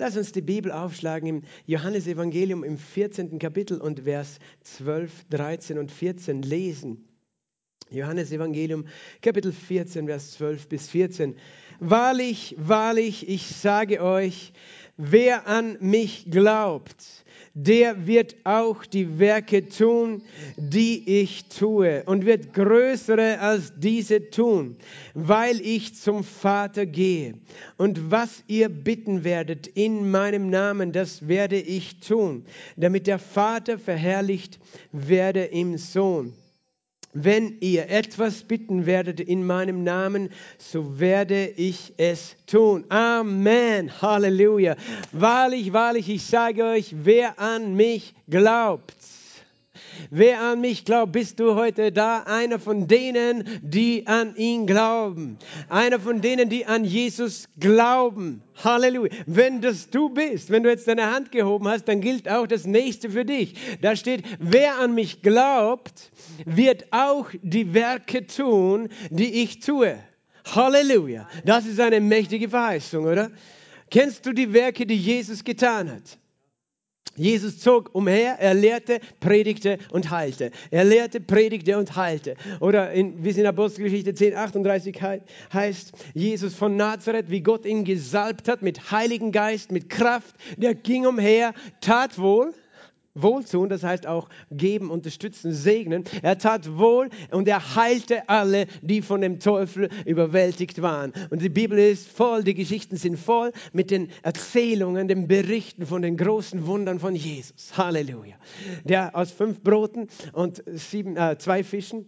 Lass uns die Bibel aufschlagen im Johannesevangelium im 14. Kapitel und Vers 12, 13 und 14 lesen. Johannesevangelium Kapitel 14, Vers 12 bis 14. Wahrlich, wahrlich, ich sage euch, wer an mich glaubt, der wird auch die Werke tun, die ich tue und wird größere als diese tun, weil ich zum Vater gehe. Und was ihr bitten werdet in meinem Namen, das werde ich tun, damit der Vater verherrlicht werde im Sohn. Wenn ihr etwas bitten werdet in meinem Namen, so werde ich es tun. Amen. Halleluja. Wahrlich, wahrlich, ich sage euch, wer an mich glaubt, Wer an mich glaubt, bist du heute da? Einer von denen, die an ihn glauben. Einer von denen, die an Jesus glauben. Halleluja. Wenn das du bist, wenn du jetzt deine Hand gehoben hast, dann gilt auch das nächste für dich. Da steht, wer an mich glaubt, wird auch die Werke tun, die ich tue. Halleluja. Das ist eine mächtige Verheißung, oder? Kennst du die Werke, die Jesus getan hat? Jesus zog umher, er lehrte, predigte und heilte. Er lehrte, predigte und heilte. Oder in, wie es in Apostelgeschichte 10, 38 heißt, Jesus von Nazareth, wie Gott ihn gesalbt hat mit Heiligen Geist, mit Kraft, der ging umher, tat wohl, Wohltun, das heißt auch geben, unterstützen, segnen. Er tat wohl und er heilte alle, die von dem Teufel überwältigt waren. Und die Bibel ist voll, die Geschichten sind voll mit den Erzählungen, den Berichten von den großen Wundern von Jesus. Halleluja. Der aus fünf Broten und sieben, äh, zwei Fischen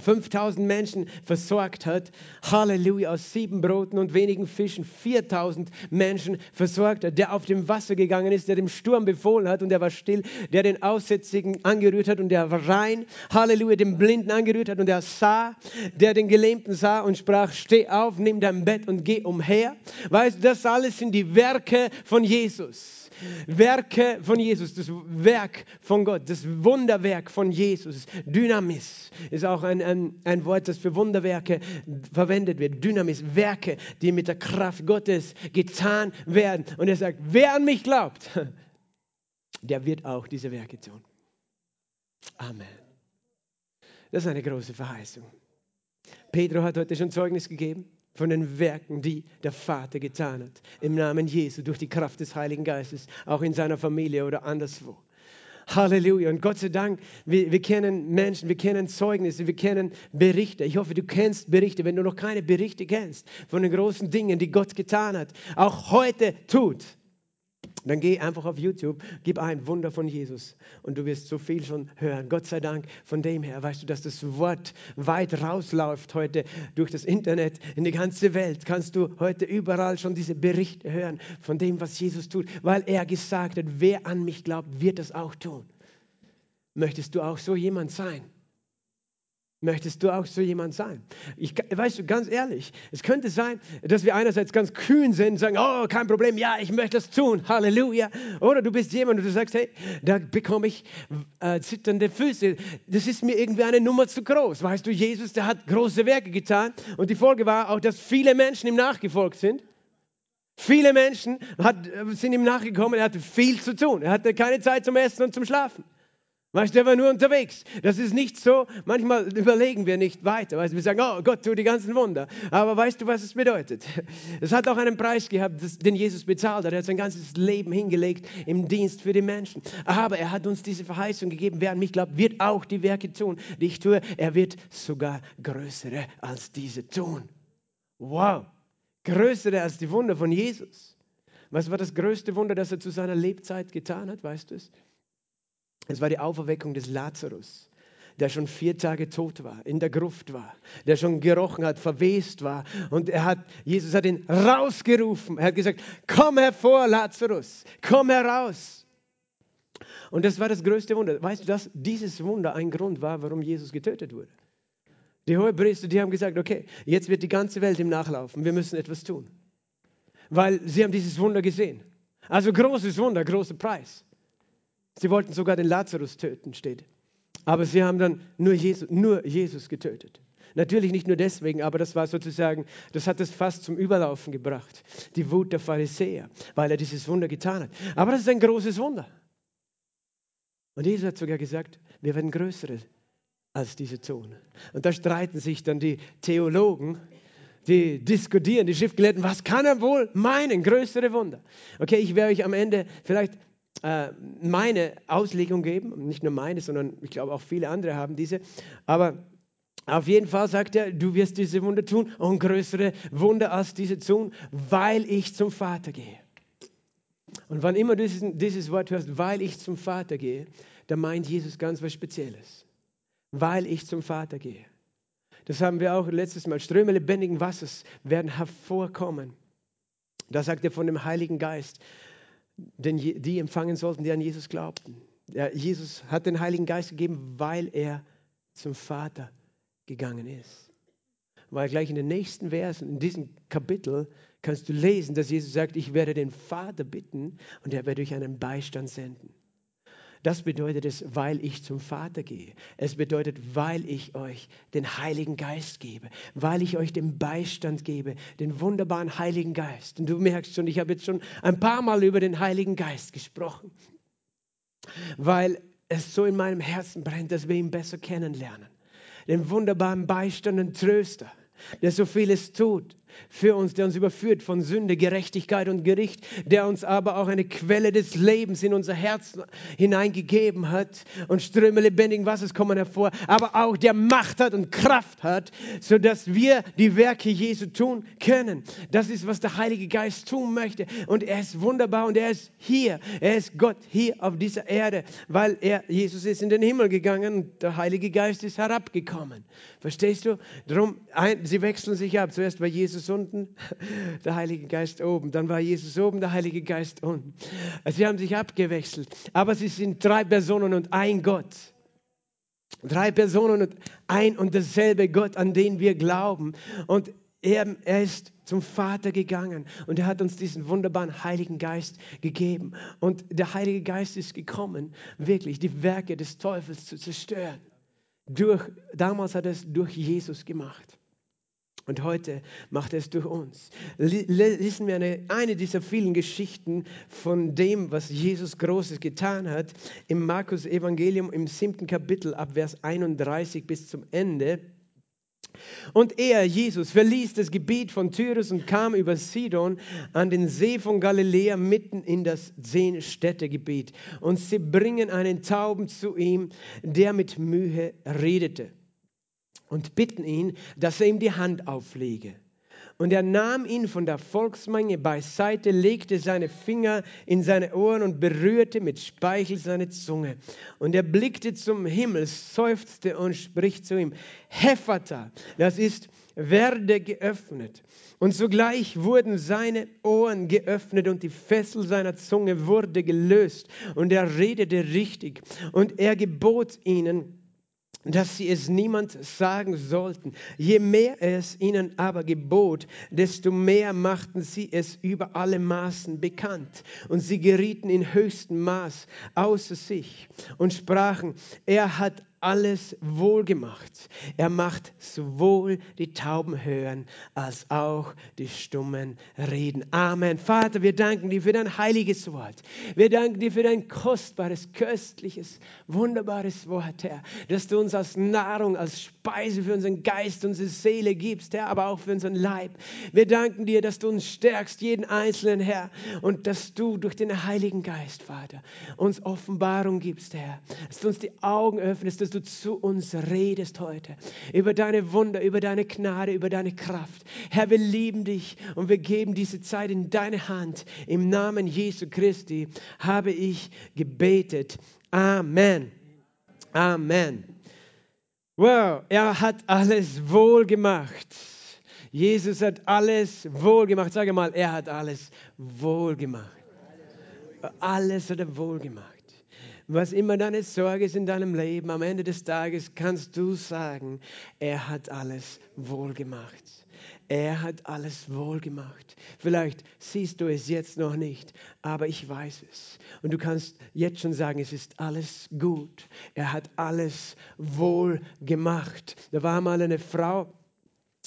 5000 Menschen versorgt hat. Halleluja, aus sieben Broten und wenigen Fischen 4000 Menschen versorgt hat. Der auf dem Wasser gegangen ist, der dem Sturm befohlen hat und er war still. Der den Aussätzigen angerührt hat und der war rein. Halleluja, den Blinden angerührt hat und er sah. Der den Gelähmten sah und sprach, steh auf, nimm dein Bett und geh umher. Weißt du, das alles sind die Werke von Jesus. Werke von Jesus, das Werk von Gott, das Wunderwerk von Jesus. Dynamis ist auch ein, ein, ein Wort, das für Wunderwerke verwendet wird. Dynamis, Werke, die mit der Kraft Gottes getan werden. Und er sagt, wer an mich glaubt, der wird auch diese Werke tun. Amen. Das ist eine große Verheißung. Pedro hat heute schon Zeugnis gegeben von den Werken, die der Vater getan hat. Im Namen Jesu, durch die Kraft des Heiligen Geistes, auch in seiner Familie oder anderswo. Halleluja. Und Gott sei Dank, wir, wir, kennen Menschen, wir kennen Zeugnisse, wir kennen Berichte. Ich hoffe, du kennst Berichte, wenn du noch keine Berichte kennst von den großen Dingen, die Gott getan hat, auch heute tut dann geh einfach auf YouTube, gib ein Wunder von Jesus und du wirst so viel schon hören. Gott sei Dank von dem her, weißt du, dass das Wort weit rausläuft heute durch das Internet in die ganze Welt. Kannst du heute überall schon diese Berichte hören von dem, was Jesus tut, weil er gesagt hat, wer an mich glaubt, wird das auch tun. Möchtest du auch so jemand sein? Möchtest du auch so jemand sein? Ich, weißt du, ganz ehrlich, es könnte sein, dass wir einerseits ganz kühn sind und sagen, oh, kein Problem, ja, ich möchte das tun, Halleluja. Oder du bist jemand und du sagst, hey, da bekomme ich äh, zitternde Füße. Das ist mir irgendwie eine Nummer zu groß. Weißt du, Jesus, der hat große Werke getan und die Folge war auch, dass viele Menschen ihm nachgefolgt sind. Viele Menschen hat, sind ihm nachgekommen, er hatte viel zu tun. Er hatte keine Zeit zum Essen und zum Schlafen. Weißt du, er war nur unterwegs. Das ist nicht so. Manchmal überlegen wir nicht weiter. Weißt wir sagen, oh Gott, tu die ganzen Wunder. Aber weißt du, was es bedeutet? Es hat auch einen Preis gehabt, den Jesus bezahlt hat. Er hat sein ganzes Leben hingelegt im Dienst für die Menschen. Aber er hat uns diese Verheißung gegeben. Wer an mich glaubt, wird auch die Werke tun, die ich tue. Er wird sogar größere als diese tun. Wow. Größere als die Wunder von Jesus. Was war das größte Wunder, das er zu seiner Lebzeit getan hat? Weißt du es? Es war die Auferweckung des Lazarus, der schon vier Tage tot war, in der Gruft war, der schon gerochen hat, verwest war. Und er hat, Jesus hat ihn rausgerufen. Er hat gesagt, komm hervor, Lazarus, komm heraus. Und das war das größte Wunder. Weißt du, dass dieses Wunder ein Grund war, warum Jesus getötet wurde? Die Hohepriester, die haben gesagt, okay, jetzt wird die ganze Welt ihm nachlaufen, wir müssen etwas tun. Weil sie haben dieses Wunder gesehen. Also großes Wunder, großer Preis. Sie wollten sogar den Lazarus töten, steht. Aber sie haben dann nur Jesus, nur Jesus getötet. Natürlich nicht nur deswegen, aber das war sozusagen, das hat es fast zum Überlaufen gebracht. Die Wut der Pharisäer, weil er dieses Wunder getan hat. Aber das ist ein großes Wunder. Und Jesus hat sogar gesagt, wir werden größere als diese Zone. Und da streiten sich dann die Theologen, die diskutieren, die Schriftgelehrten, was kann er wohl meinen, größere Wunder? Okay, ich werde euch am Ende vielleicht äh, meine Auslegung geben, nicht nur meine, sondern ich glaube auch viele andere haben diese, aber auf jeden Fall sagt er, du wirst diese Wunder tun und größere Wunder als diese tun, weil ich zum Vater gehe. Und wann immer du dieses, dieses Wort hörst, weil ich zum Vater gehe, da meint Jesus ganz was Spezielles. Weil ich zum Vater gehe. Das haben wir auch letztes Mal. Ströme lebendigen Wassers werden hervorkommen. Da sagt er von dem Heiligen Geist, den die empfangen sollten, die an Jesus glaubten. Ja, Jesus hat den Heiligen Geist gegeben, weil er zum Vater gegangen ist. Weil gleich in den nächsten Versen, in diesem Kapitel, kannst du lesen, dass Jesus sagt, ich werde den Vater bitten und er wird euch einen Beistand senden. Das bedeutet es, weil ich zum Vater gehe. Es bedeutet, weil ich euch den Heiligen Geist gebe, weil ich euch den Beistand gebe, den wunderbaren Heiligen Geist. Und du merkst schon, ich habe jetzt schon ein paar Mal über den Heiligen Geist gesprochen, weil es so in meinem Herzen brennt, dass wir ihn besser kennenlernen. Den wunderbaren Beistand und Tröster, der so vieles tut, für uns, der uns überführt von Sünde, Gerechtigkeit und Gericht, der uns aber auch eine Quelle des Lebens in unser Herz hineingegeben hat und Ströme lebendigen Wassers kommen hervor, aber auch der Macht hat und Kraft hat, sodass wir die Werke Jesu tun können. Das ist, was der Heilige Geist tun möchte und er ist wunderbar und er ist hier. Er ist Gott hier auf dieser Erde, weil er, Jesus ist in den Himmel gegangen und der Heilige Geist ist herabgekommen. Verstehst du? Darum, sie wechseln sich ab. Zuerst war Jesus unten, der Heilige Geist oben. Dann war Jesus oben, der Heilige Geist unten. Sie haben sich abgewechselt. Aber sie sind drei Personen und ein Gott. Drei Personen und ein und dasselbe Gott, an den wir glauben. Und er, er, ist zum Vater gegangen und er hat uns diesen wunderbaren Heiligen Geist gegeben. Und der Heilige Geist ist gekommen, wirklich die Werke des Teufels zu zerstören. Durch, damals hat er es durch Jesus gemacht. Und heute macht er es durch uns. Lesen wir eine, eine dieser vielen Geschichten von dem, was Jesus Großes getan hat, im Markus Evangelium im siebten Kapitel ab Vers 31 bis zum Ende. Und er, Jesus, verließ das Gebiet von Tyrus und kam über Sidon an den See von Galiläa mitten in das Zehnstädtegebiet. Und sie bringen einen Tauben zu ihm, der mit Mühe redete und bitten ihn, dass er ihm die Hand auflege. Und er nahm ihn von der Volksmenge beiseite, legte seine Finger in seine Ohren und berührte mit Speichel seine Zunge. Und er blickte zum Himmel, seufzte und spricht zu ihm, Hephata, das ist, werde geöffnet. Und sogleich wurden seine Ohren geöffnet und die Fessel seiner Zunge wurde gelöst. Und er redete richtig. Und er gebot ihnen, dass sie es niemand sagen sollten. Je mehr es ihnen aber gebot, desto mehr machten sie es über alle Maßen bekannt. Und sie gerieten in höchstem Maß außer sich und sprachen, er hat alles wohlgemacht. Er macht sowohl die Tauben hören als auch die Stummen reden. Amen. Vater, wir danken dir für dein heiliges Wort. Wir danken dir für dein kostbares, köstliches, wunderbares Wort, Herr, dass du uns als Nahrung, als Speise für unseren Geist, unsere Seele gibst, Herr, aber auch für unseren Leib. Wir danken dir, dass du uns stärkst, jeden Einzelnen, Herr, und dass du durch den Heiligen Geist, Vater, uns Offenbarung gibst, Herr, dass du uns die Augen öffnest, dass du zu uns redest heute. Über deine Wunder, über deine Gnade, über deine Kraft. Herr, wir lieben dich und wir geben diese Zeit in deine Hand. Im Namen Jesu Christi habe ich gebetet. Amen. Amen. Wow, er hat alles wohl gemacht. Jesus hat alles wohl gemacht. Sage mal, er hat alles wohl gemacht. Alles hat er wohl gemacht. Was immer deine Sorge ist in deinem Leben, am Ende des Tages kannst du sagen, er hat alles wohl gemacht. er hat alles wohl gemacht. Vielleicht siehst du es jetzt noch nicht, aber ich weiß es. Und du kannst jetzt schon sagen, es ist alles gut. Er hat alles wohl gemacht. Da war mal eine Frau,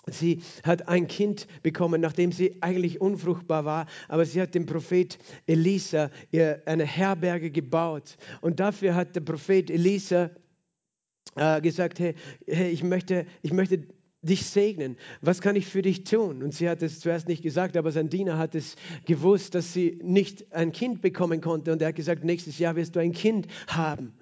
Sie hat ein Kind bekommen, nachdem sie eigentlich unfruchtbar war, aber sie hat dem Prophet Elisa eine Herberge gebaut. Und dafür hat der Prophet Elisa äh, gesagt, hey, hey, ich, möchte, ich möchte dich segnen. Was kann ich für dich tun? Und sie hat es zuerst nicht gesagt, aber sein Diener hat es gewusst, dass sie nicht ein Kind bekommen konnte. Und er hat gesagt, nächstes Jahr wirst du ein Kind haben.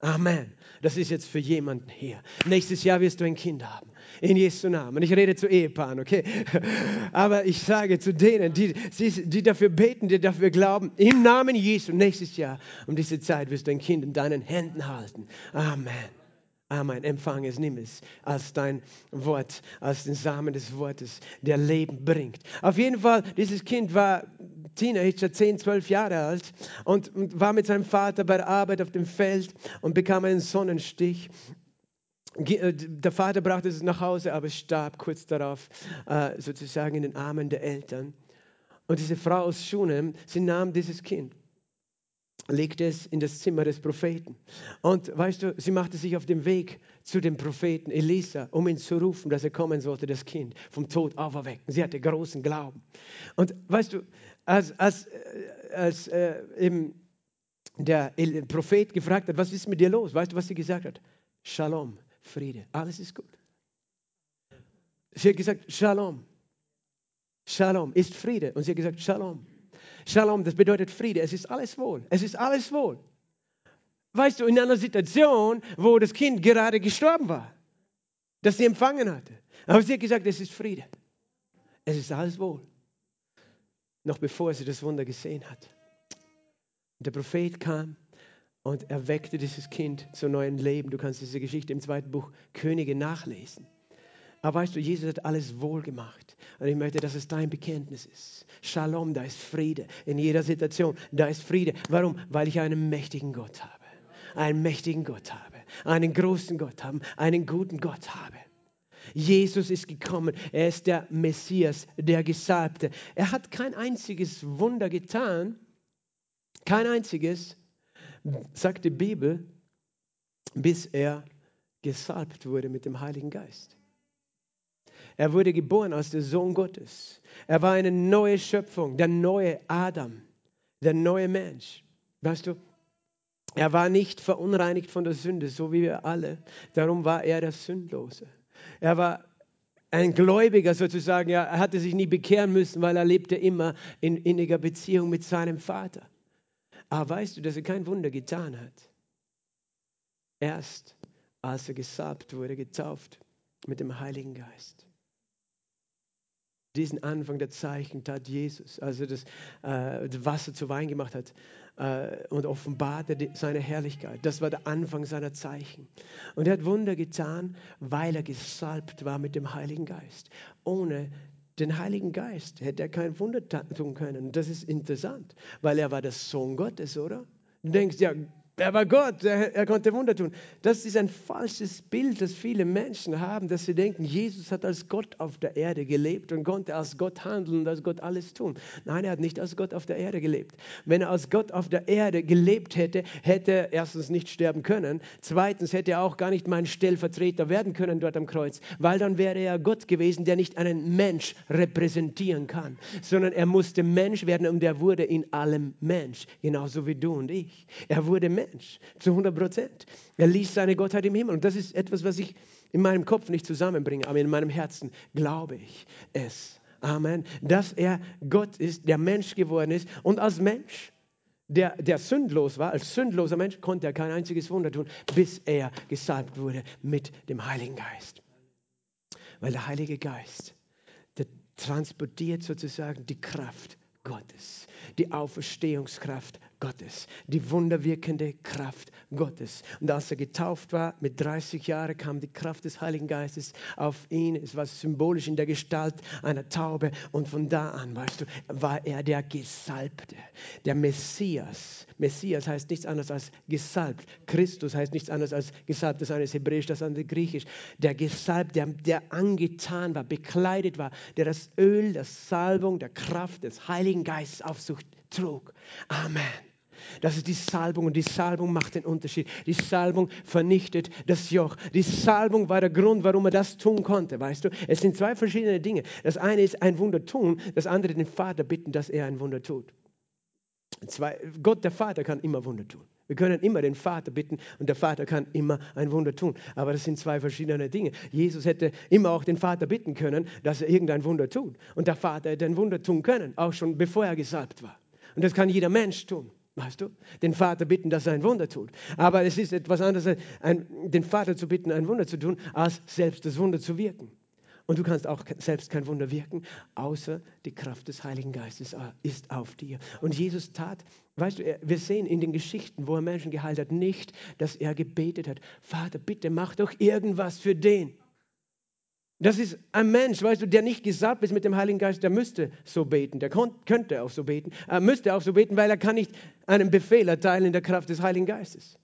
Amen. Das ist jetzt für jemanden hier. Nächstes Jahr wirst du ein Kind haben. In Jesu Namen. Ich rede zu Ehepaaren, okay? Aber ich sage zu denen, die, die dafür beten, die dafür glauben, im Namen Jesu, nächstes Jahr um diese Zeit wirst du ein Kind in deinen Händen halten. Amen. Amen. Empfang es, nimm es als dein Wort, als den Samen des Wortes, der Leben bringt. Auf jeden Fall, dieses Kind war Teenager, 10, 12 Jahre alt und, war mit seinem Vater bei der Arbeit auf dem Feld und bekam einen Sonnenstich. Äh, der Vater brachte es nach Hause, aber starb kurz darauf äh, sozusagen in den Armen der Eltern. Und diese Frau aus Schunem, sie nahm dieses Kind legte es in das Zimmer des Propheten. Und weißt du, sie machte sich auf den Weg zu dem Propheten Elisa, um ihn zu rufen, dass er kommen sollte, das Kind vom Tod auferwecken. Sie hatte großen Glauben. Und weißt du, als, als, äh, als äh, eben der Prophet gefragt hat, was ist mit dir los? Weißt du, was sie gesagt hat? Shalom, Friede, alles ist gut. Sie hat gesagt, Shalom. Shalom ist Friede. Und sie hat gesagt, Shalom. Shalom, das bedeutet Friede. Es ist alles wohl. Es ist alles wohl. Weißt du, in einer Situation, wo das Kind gerade gestorben war, das sie empfangen hatte. Aber sie hat gesagt, es ist Friede. Es ist alles wohl. Noch bevor sie das Wunder gesehen hat. Der Prophet kam und erweckte dieses Kind zu neuem Leben. Du kannst diese Geschichte im zweiten Buch Könige nachlesen. Aber weißt du, Jesus hat alles wohl gemacht. Und ich möchte, dass es dein Bekenntnis ist. Shalom, da ist Friede. In jeder Situation, da ist Friede. Warum? Weil ich einen mächtigen Gott habe. Einen mächtigen Gott habe. Einen großen Gott habe. Einen guten Gott habe. Jesus ist gekommen. Er ist der Messias, der Gesalbte. Er hat kein einziges Wunder getan. Kein einziges, sagt die Bibel, bis er gesalbt wurde mit dem Heiligen Geist. Er wurde geboren als der Sohn Gottes. Er war eine neue Schöpfung, der neue Adam, der neue Mensch. Weißt du, er war nicht verunreinigt von der Sünde, so wie wir alle. Darum war er der Sündlose. Er war ein Gläubiger sozusagen. Er hatte sich nie bekehren müssen, weil er lebte immer in inniger Beziehung mit seinem Vater. Aber weißt du, dass er kein Wunder getan hat? Erst als er gesalbt wurde, getauft mit dem Heiligen Geist diesen Anfang der Zeichen tat Jesus, als er das, äh, das Wasser zu Wein gemacht hat äh, und offenbarte die, seine Herrlichkeit. Das war der Anfang seiner Zeichen. Und er hat Wunder getan, weil er gesalbt war mit dem Heiligen Geist. Ohne den Heiligen Geist hätte er kein Wunder tun können. Das ist interessant, weil er war der Sohn Gottes, oder? Du denkst, ja, er war Gott, er, er, konnte Wunder tun. Das ist ein falsches Bild, das viele Menschen haben, dass sie denken, Jesus hat als Gott auf der Erde gelebt und konnte als Gott handeln und als Gott alles tun. Nein, er hat nicht als Gott auf der Erde gelebt. Wenn er als Gott auf der Erde gelebt hätte, hätte er erstens nicht sterben können, zweitens hätte er auch gar nicht mein Stellvertreter werden können dort am Kreuz, weil dann wäre er Gott gewesen, der nicht einen Mensch repräsentieren kann, sondern er musste Mensch werden und er wurde in allem Mensch, genauso wie du und ich. Er wurde Mensch. Mensch, zu 100 Prozent. Er ließ seine Gottheit im Himmel. Und das ist etwas, was ich in meinem Kopf nicht zusammenbringe, aber in meinem Herzen glaube ich es. Amen. Dass er Gott ist, der Mensch geworden ist und als Mensch, der, der sündlos war, als sündloser Mensch, konnte er kein einziges Wunder tun, bis er gesalbt wurde mit dem Heiligen Geist. Weil der Heilige Geist, der transportiert sozusagen die Kraft Gottes, die Auferstehungskraft Gottes, die wunderwirkende Kraft Gottes. Und als er getauft war, mit 30 Jahren kam die Kraft des Heiligen Geistes auf ihn. Es war symbolisch in der Gestalt einer Taube. Und von da an, weißt du, war er der Gesalbte, der Messias. Messias heißt nichts anderes als gesalbt. Christus heißt nichts anderes als gesalbt. Das eine ist hebräisch, das andere griechisch. Der Gesalbte, der, der angetan war, bekleidet war, der das Öl, das Salbung, der Kraft des Heiligen Geistes auf sich trug. Amen. Das ist die Salbung und die Salbung macht den Unterschied. Die Salbung vernichtet das Joch. Die Salbung war der Grund, warum er das tun konnte, weißt du? Es sind zwei verschiedene Dinge. Das eine ist ein Wunder tun, das andere den Vater bitten, dass er ein Wunder tut. Zwei, Gott, der Vater, kann immer Wunder tun. Wir können immer den Vater bitten und der Vater kann immer ein Wunder tun. Aber das sind zwei verschiedene Dinge. Jesus hätte immer auch den Vater bitten können, dass er irgendein Wunder tut. Und der Vater hätte ein Wunder tun können, auch schon bevor er gesalbt war. Und das kann jeder Mensch tun. Weißt du? Den Vater bitten, dass er ein Wunder tut. Aber es ist etwas anderes, ein, den Vater zu bitten, ein Wunder zu tun, als selbst das Wunder zu wirken. Und du kannst auch selbst kein Wunder wirken, außer die Kraft des Heiligen Geistes ist auf dir. Und Jesus tat, weißt du, wir sehen in den Geschichten, wo er Menschen geheilt hat, nicht, dass er gebetet hat, Vater, bitte mach doch irgendwas für den. Das ist ein Mensch, weißt du, der nicht gesalbt ist mit dem Heiligen Geist, der müsste so beten, der könnte auch so beten, er müsste auch so beten, weil er kann nicht einen Befehl erteilen in der Kraft des Heiligen Geistes.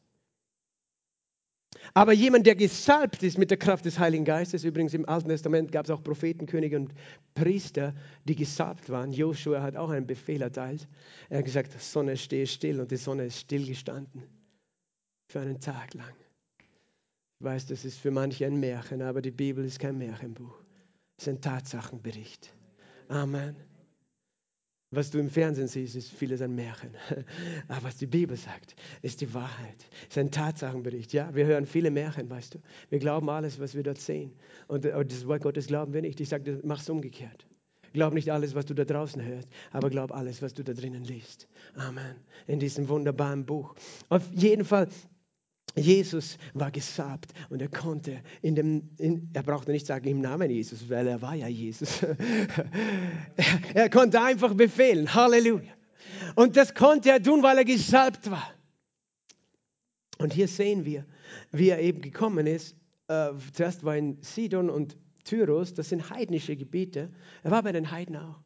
Aber jemand, der gesalbt ist mit der Kraft des Heiligen Geistes, übrigens im Alten Testament gab es auch Propheten, Könige und Priester, die gesalbt waren. Joshua hat auch einen Befehl erteilt. Er hat gesagt, Sonne stehe still und die Sonne ist stillgestanden für einen Tag lang. Ich weiß, das ist für manche ein Märchen, aber die Bibel ist kein Märchenbuch. Es ist ein Tatsachenbericht. Amen. Was du im Fernsehen siehst, ist vieles ein Märchen. Aber was die Bibel sagt, ist die Wahrheit. Es ist ein Tatsachenbericht. Ja, wir hören viele Märchen, weißt du. Wir glauben alles, was wir dort sehen. Und das Wort Gottes glauben wir nicht. Ich sage, mach es umgekehrt. Glaub nicht alles, was du da draußen hörst, aber glaub alles, was du da drinnen liest. Amen. In diesem wunderbaren Buch. Auf jeden Fall, Jesus war gesalbt und er konnte in dem, in, er brauchte nicht sagen im Namen Jesus, weil er war ja Jesus. er, er konnte einfach befehlen. Halleluja. Und das konnte er tun, weil er gesalbt war. Und hier sehen wir, wie er eben gekommen ist. Äh, zuerst war in Sidon und Tyros, das sind heidnische Gebiete. Er war bei den Heiden auch,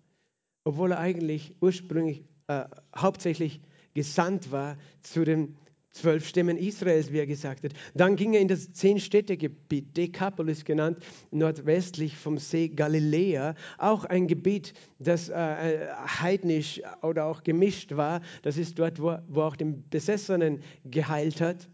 obwohl er eigentlich ursprünglich äh, hauptsächlich gesandt war zu den zwölf Stämmen Israels, wie er gesagt hat. Dann ging er in das Zehn-Städte-Gebiet, Decapolis genannt, nordwestlich vom See Galiläa, auch ein Gebiet, das äh, heidnisch oder auch gemischt war. Das ist dort, wo, wo auch den Besessenen geheilt hat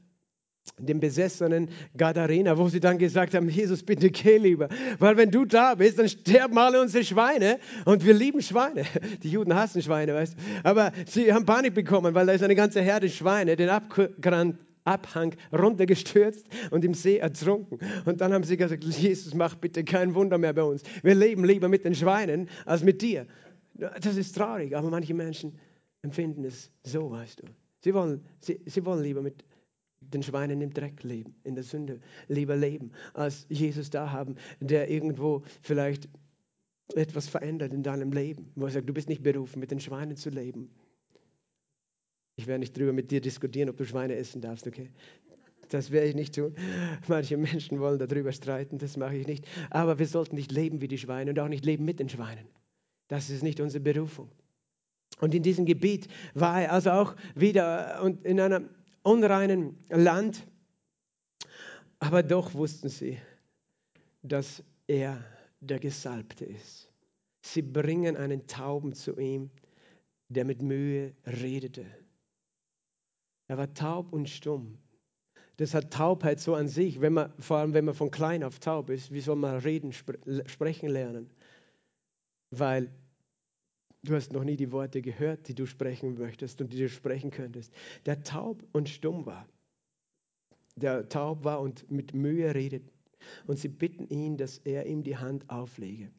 dem besessenen Gadarena, wo sie dann gesagt haben, Jesus, bitte geh lieber, weil wenn du da bist, dann sterben alle unsere Schweine und wir lieben Schweine. Die Juden hassen Schweine, weißt du. Aber sie haben Panik bekommen, weil da ist eine ganze Herde Schweine den Abgrund, Abhang runtergestürzt und im See ertrunken. Und dann haben sie gesagt, Jesus, mach bitte kein Wunder mehr bei uns. Wir leben lieber mit den Schweinen als mit dir. Das ist traurig, aber manche Menschen empfinden es so, weißt du. Sie wollen, sie, sie wollen lieber mit den Schweinen im Dreck leben, in der Sünde lieber leben, als Jesus da haben, der irgendwo vielleicht etwas verändert in deinem Leben, wo er sagt, du bist nicht berufen, mit den Schweinen zu leben. Ich werde nicht drüber mit dir diskutieren, ob du Schweine essen darfst, okay? Das werde ich nicht tun. Manche Menschen wollen darüber streiten, das mache ich nicht. Aber wir sollten nicht leben wie die Schweine und auch nicht leben mit den Schweinen. Das ist nicht unsere Berufung. Und in diesem Gebiet war er also auch wieder und in einer unreinen Land. Aber doch wussten sie, dass er der Gesalbte ist. Sie bringen einen Tauben zu ihm, der mit Mühe redete. Er war taub und stumm. Das hat Taubheit so an sich, wenn man, vor allem wenn man von klein auf taub ist, wie soll man reden, spre sprechen lernen? Weil Du hast noch nie die Worte gehört, die du sprechen möchtest und die du sprechen könntest. Der taub und stumm war. Der taub war und mit Mühe redet. Und sie bitten ihn, dass er ihm die Hand auflege.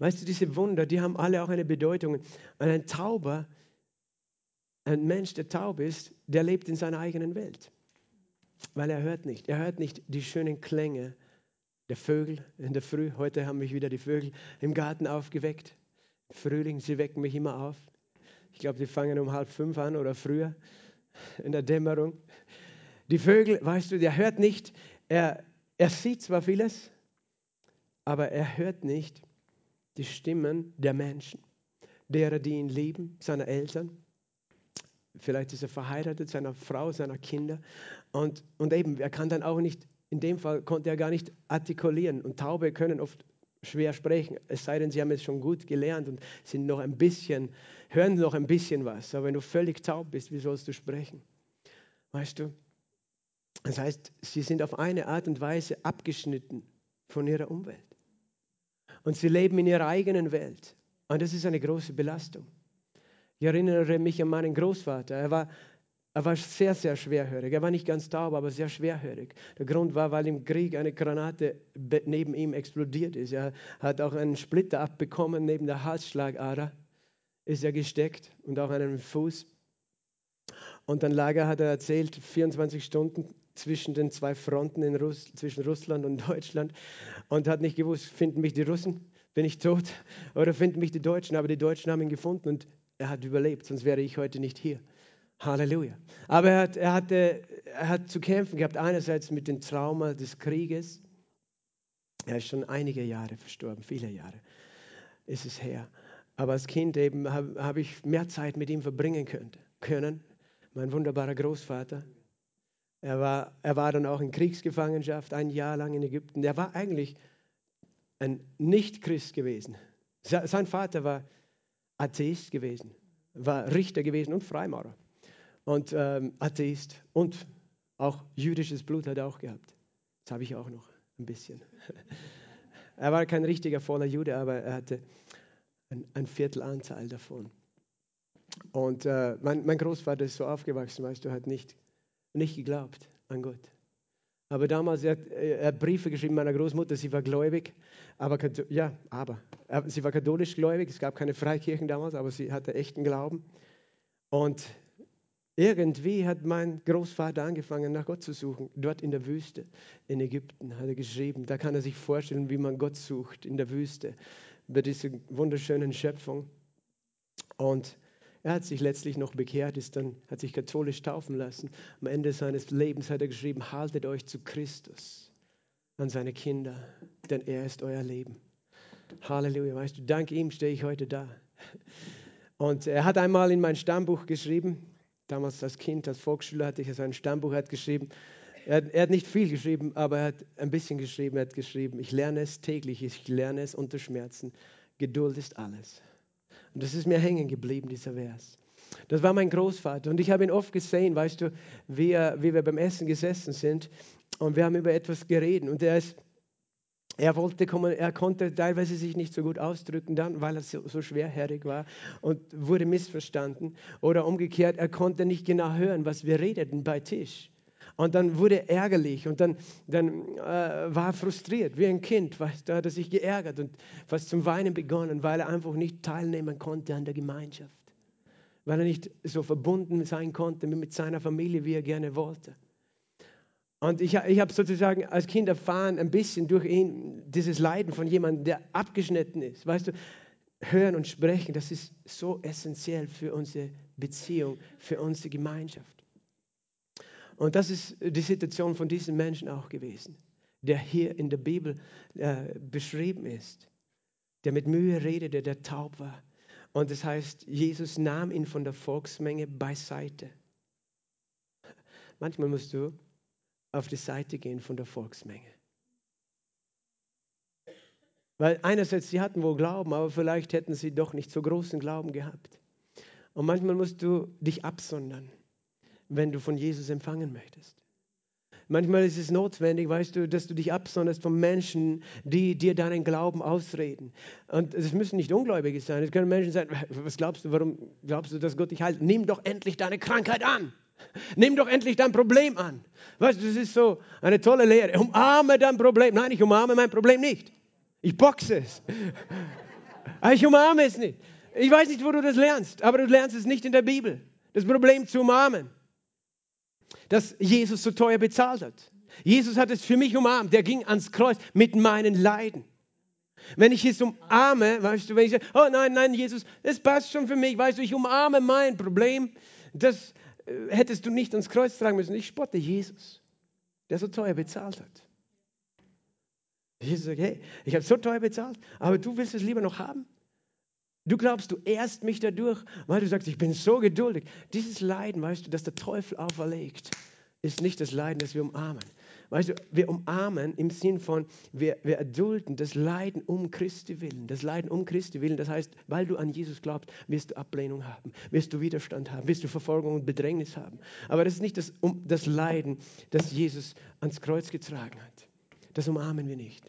Weißt du, diese Wunder, die haben alle auch eine Bedeutung. Und ein Tauber, ein Mensch, der taub ist, der lebt in seiner eigenen Welt. Weil er hört nicht. Er hört nicht die schönen Klänge der Vögel in der Früh. Heute haben mich wieder die Vögel im Garten aufgeweckt. Frühling, sie wecken mich immer auf. Ich glaube, die fangen um halb fünf an oder früher in der Dämmerung. Die Vögel, weißt du, der hört nicht, er, er sieht zwar vieles, aber er hört nicht die Stimmen der Menschen, derer, die ihn lieben, seiner Eltern. Vielleicht ist er verheiratet, seiner Frau, seiner Kinder. Und, und eben, er kann dann auch nicht, in dem Fall konnte er gar nicht artikulieren. Und Taube können oft schwer sprechen, es sei denn, sie haben es schon gut gelernt und sind noch ein bisschen, hören noch ein bisschen was. Aber wenn du völlig taub bist, wie sollst du sprechen? Weißt du? Das heißt, sie sind auf eine Art und Weise abgeschnitten von ihrer Umwelt. Und sie leben in ihrer eigenen Welt. Und das ist eine große Belastung. Ich erinnere mich an meinen Großvater. Er war, er war sehr, sehr schwerhörig. Er war nicht ganz taub, aber sehr schwerhörig. Der Grund war, weil im Krieg eine Granate neben ihm explodiert ist. Er hat auch einen Splitter abbekommen neben der Halsschlagader. Ist er gesteckt und auch einen Fuß. Und dann lag er, hat er erzählt, 24 Stunden zwischen den zwei Fronten in Russ zwischen Russland und Deutschland und hat nicht gewusst, finden mich die Russen, bin ich tot oder finden mich die Deutschen. Aber die Deutschen haben ihn gefunden und er hat überlebt, sonst wäre ich heute nicht hier. Halleluja. Aber er hat, er, hatte, er hat zu kämpfen gehabt, einerseits mit dem Trauma des Krieges. Er ist schon einige Jahre verstorben, viele Jahre ist es her. Aber als Kind habe hab ich mehr Zeit mit ihm verbringen können. Mein wunderbarer Großvater. Er war, er war dann auch in Kriegsgefangenschaft ein Jahr lang in Ägypten. Er war eigentlich ein Nicht-Christ gewesen. Sein Vater war Atheist gewesen, war Richter gewesen und Freimaurer. Und ähm, Atheist und auch jüdisches Blut hat er auch gehabt. Das habe ich auch noch ein bisschen. er war kein richtiger voller Jude, aber er hatte ein, ein Viertelanteil davon. Und äh, mein, mein, Großvater ist so aufgewachsen, weißt du, hat nicht, nicht geglaubt an Gott. Aber damals, er hat, er Briefe geschrieben meiner Großmutter, sie war gläubig, aber, ja, aber, sie war katholisch gläubig, es gab keine Freikirchen damals, aber sie hatte echten Glauben. Und irgendwie hat mein Großvater angefangen, nach Gott zu suchen. Dort in der Wüste, in Ägypten, hat er geschrieben. Da kann er sich vorstellen, wie man Gott sucht, in der Wüste, bei dieser wunderschönen Schöpfung. Und er hat sich letztlich noch bekehrt, ist dann, hat sich katholisch taufen lassen. Am Ende seines Lebens hat er geschrieben, haltet euch zu Christus, an seine Kinder, denn er ist euer Leben. Halleluja, weißt du, dank ihm stehe ich heute da. Und er hat einmal in mein Stammbuch geschrieben, damals als Kind, als Volksschüler hatte ich sein Stammbuch, hat geschrieben, er hat, er hat, nicht viel geschrieben, aber er hat ein bisschen geschrieben, er hat geschrieben, ich lerne es täglich, ich lerne es unter Schmerzen, Geduld ist alles. Und das ist mir hängen geblieben, dieser Vers. Das war mein Großvater und ich habe ihn oft gesehen, weißt du, wie, er, wie wir beim Essen gesessen sind und wir haben über etwas geredet und er ist er wollte er konnte teilweise sich nicht so gut ausdrücken dann, weil er so, so schwerhörig war und wurde missverstanden. Oder umgekehrt, er konnte nicht genau hören, was wir redeten bei Tisch. Und dann wurde er ärgerlich und dann, dann äh, war er frustriert, wie ein Kind. Weißt, da hat er sich geärgert und fast zum Weinen begonnen, weil er einfach nicht teilnehmen konnte an der Gemeinschaft. Weil er nicht so verbunden sein konnte mit seiner Familie, wie er gerne wollte. Und ich, ich habe sozusagen als Kind erfahren, ein bisschen durch ihn, dieses Leiden von jemandem, der abgeschnitten ist. Weißt du, hören und sprechen, das ist so essentiell für unsere Beziehung, für unsere Gemeinschaft. Und das ist die Situation von diesem Menschen auch gewesen, der hier in der Bibel äh, beschrieben ist, der mit Mühe redete, der taub war. Und das heißt, Jesus nahm ihn von der Volksmenge beiseite. Manchmal musst du auf die Seite gehen von der Volksmenge. Weil einerseits, sie hatten wohl Glauben, aber vielleicht hätten sie doch nicht so großen Glauben gehabt. Und manchmal musst du dich absondern, wenn du von Jesus empfangen möchtest. Manchmal ist es notwendig, weißt du, dass du dich absonderst von Menschen, die dir deinen Glauben ausreden. Und es müssen nicht Ungläubige sein. Es können Menschen sein, was glaubst du, warum glaubst du, dass Gott dich heilt? Nimm doch endlich deine Krankheit an. Nimm doch endlich dein Problem an. Weißt du, das ist so eine tolle Lehre. Umarme dein Problem. Nein, ich umarme mein Problem nicht. Ich boxe es. Aber ich umarme es nicht. Ich weiß nicht, wo du das lernst, aber du lernst es nicht in der Bibel. Das Problem zu umarmen, das Jesus so teuer bezahlt hat. Jesus hat es für mich umarmt. Der ging ans Kreuz mit meinen Leiden. Wenn ich es umarme, weißt du, wenn ich sage, oh nein, nein, Jesus, es passt schon für mich, weißt du, ich umarme mein Problem, das hättest du nicht ans Kreuz tragen müssen. Ich spotte Jesus, der so teuer bezahlt hat. Jesus sagt, hey, ich habe so teuer bezahlt, aber du willst es lieber noch haben? Du glaubst, du ehrst mich dadurch, weil du sagst, ich bin so geduldig. Dieses Leiden, weißt du, das der Teufel auferlegt, ist nicht das Leiden, das wir umarmen. Weißt du, wir umarmen im Sinn von, wir, wir erdulden das Leiden um Christi willen. Das Leiden um Christi willen, das heißt, weil du an Jesus glaubst, wirst du Ablehnung haben, wirst du Widerstand haben, wirst du Verfolgung und Bedrängnis haben. Aber das ist nicht das, um, das Leiden, das Jesus ans Kreuz getragen hat. Das umarmen wir nicht.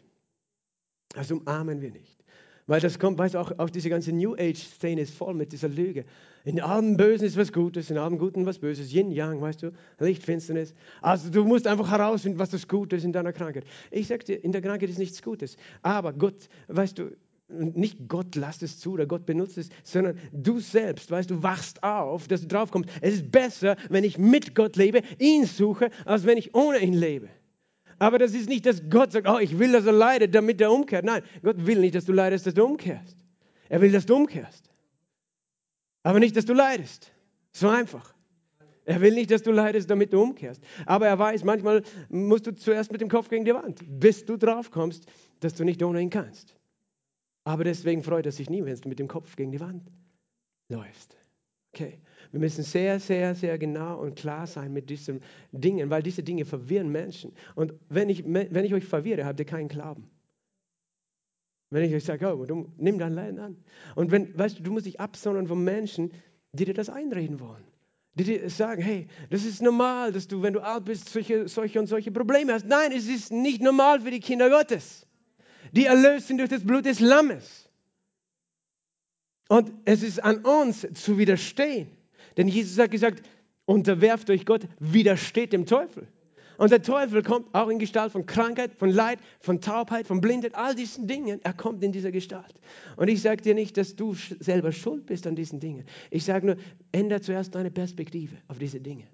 Das umarmen wir nicht. Weil das kommt, weißt du, auch, auch diese ganze New Age-Szene ist voll mit dieser Lüge. In allem Bösen ist was Gutes, in allem Guten was Böses. Yin, Yang, weißt du, Licht, Finsternis. Also du musst einfach herausfinden, was das Gute ist in deiner Krankheit. Ich sag dir, in der Krankheit ist nichts Gutes. Aber Gott, weißt du, nicht Gott lasst es zu oder Gott benutzt es, sondern du selbst, weißt du, wachst auf, dass du drauf kommst. Es ist besser, wenn ich mit Gott lebe, ihn suche, als wenn ich ohne ihn lebe. Aber das ist nicht, dass Gott sagt, oh, ich will, dass er leidet, damit er umkehrt. Nein, Gott will nicht, dass du leidest, dass du umkehrst. Er will, dass du umkehrst. Aber nicht, dass du leidest. So einfach. Er will nicht, dass du leidest, damit du umkehrst. Aber er weiß, manchmal musst du zuerst mit dem Kopf gegen die Wand, bis du drauf kommst, dass du nicht ohne ihn kannst. Aber deswegen freut er sich nie, wenn du mit dem Kopf gegen die Wand läufst. Okay. Wir müssen sehr, sehr, sehr genau und klar sein mit diesen Dingen, weil diese Dinge verwirren Menschen. Und wenn ich, wenn ich euch verwirre, habt ihr keinen Glauben. Wenn ich euch sage, oh, du, nimm dein Leiden an. Und wenn, weißt du, du musst dich absondern von Menschen, die dir das einreden wollen. Die dir sagen, hey, das ist normal, dass du, wenn du alt bist, solche, solche und solche Probleme hast. Nein, es ist nicht normal für die Kinder Gottes. Die erlöst sind durch das Blut des Lammes. Und es ist an uns zu widerstehen. Denn Jesus hat gesagt, unterwerft euch Gott, widersteht dem Teufel. Und der Teufel kommt auch in Gestalt von Krankheit, von Leid, von Taubheit, von Blindheit, all diesen Dingen. Er kommt in dieser Gestalt. Und ich sage dir nicht, dass du selber schuld bist an diesen Dingen. Ich sage nur, ändere zuerst deine Perspektive auf diese Dinge.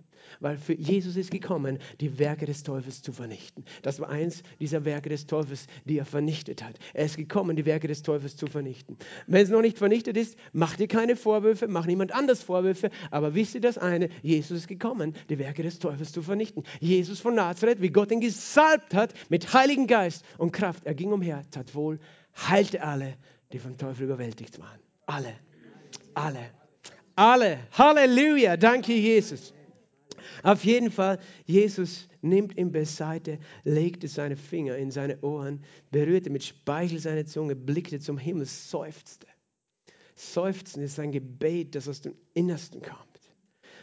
Weil für Jesus ist gekommen, die Werke des Teufels zu vernichten. Das war eins dieser Werke des Teufels, die er vernichtet hat. Er ist gekommen, die Werke des Teufels zu vernichten. Wenn es noch nicht vernichtet ist, mach dir keine Vorwürfe, mach niemand anders Vorwürfe, aber wisse das eine, Jesus ist gekommen, die Werke des Teufels zu vernichten. Jesus von Nazareth, wie Gott ihn gesalbt hat, mit Heiligen Geist und Kraft. Er ging umher, tat wohl, heilte alle, die vom Teufel überwältigt waren. Alle. Alle. Alle. Halleluja. Danke, Jesus. Auf jeden Fall, Jesus nimmt ihn beiseite, legte seine Finger in seine Ohren, berührte mit Speichel seine Zunge, blickte zum Himmel, seufzte. Seufzen ist ein Gebet, das aus dem Innersten kommt.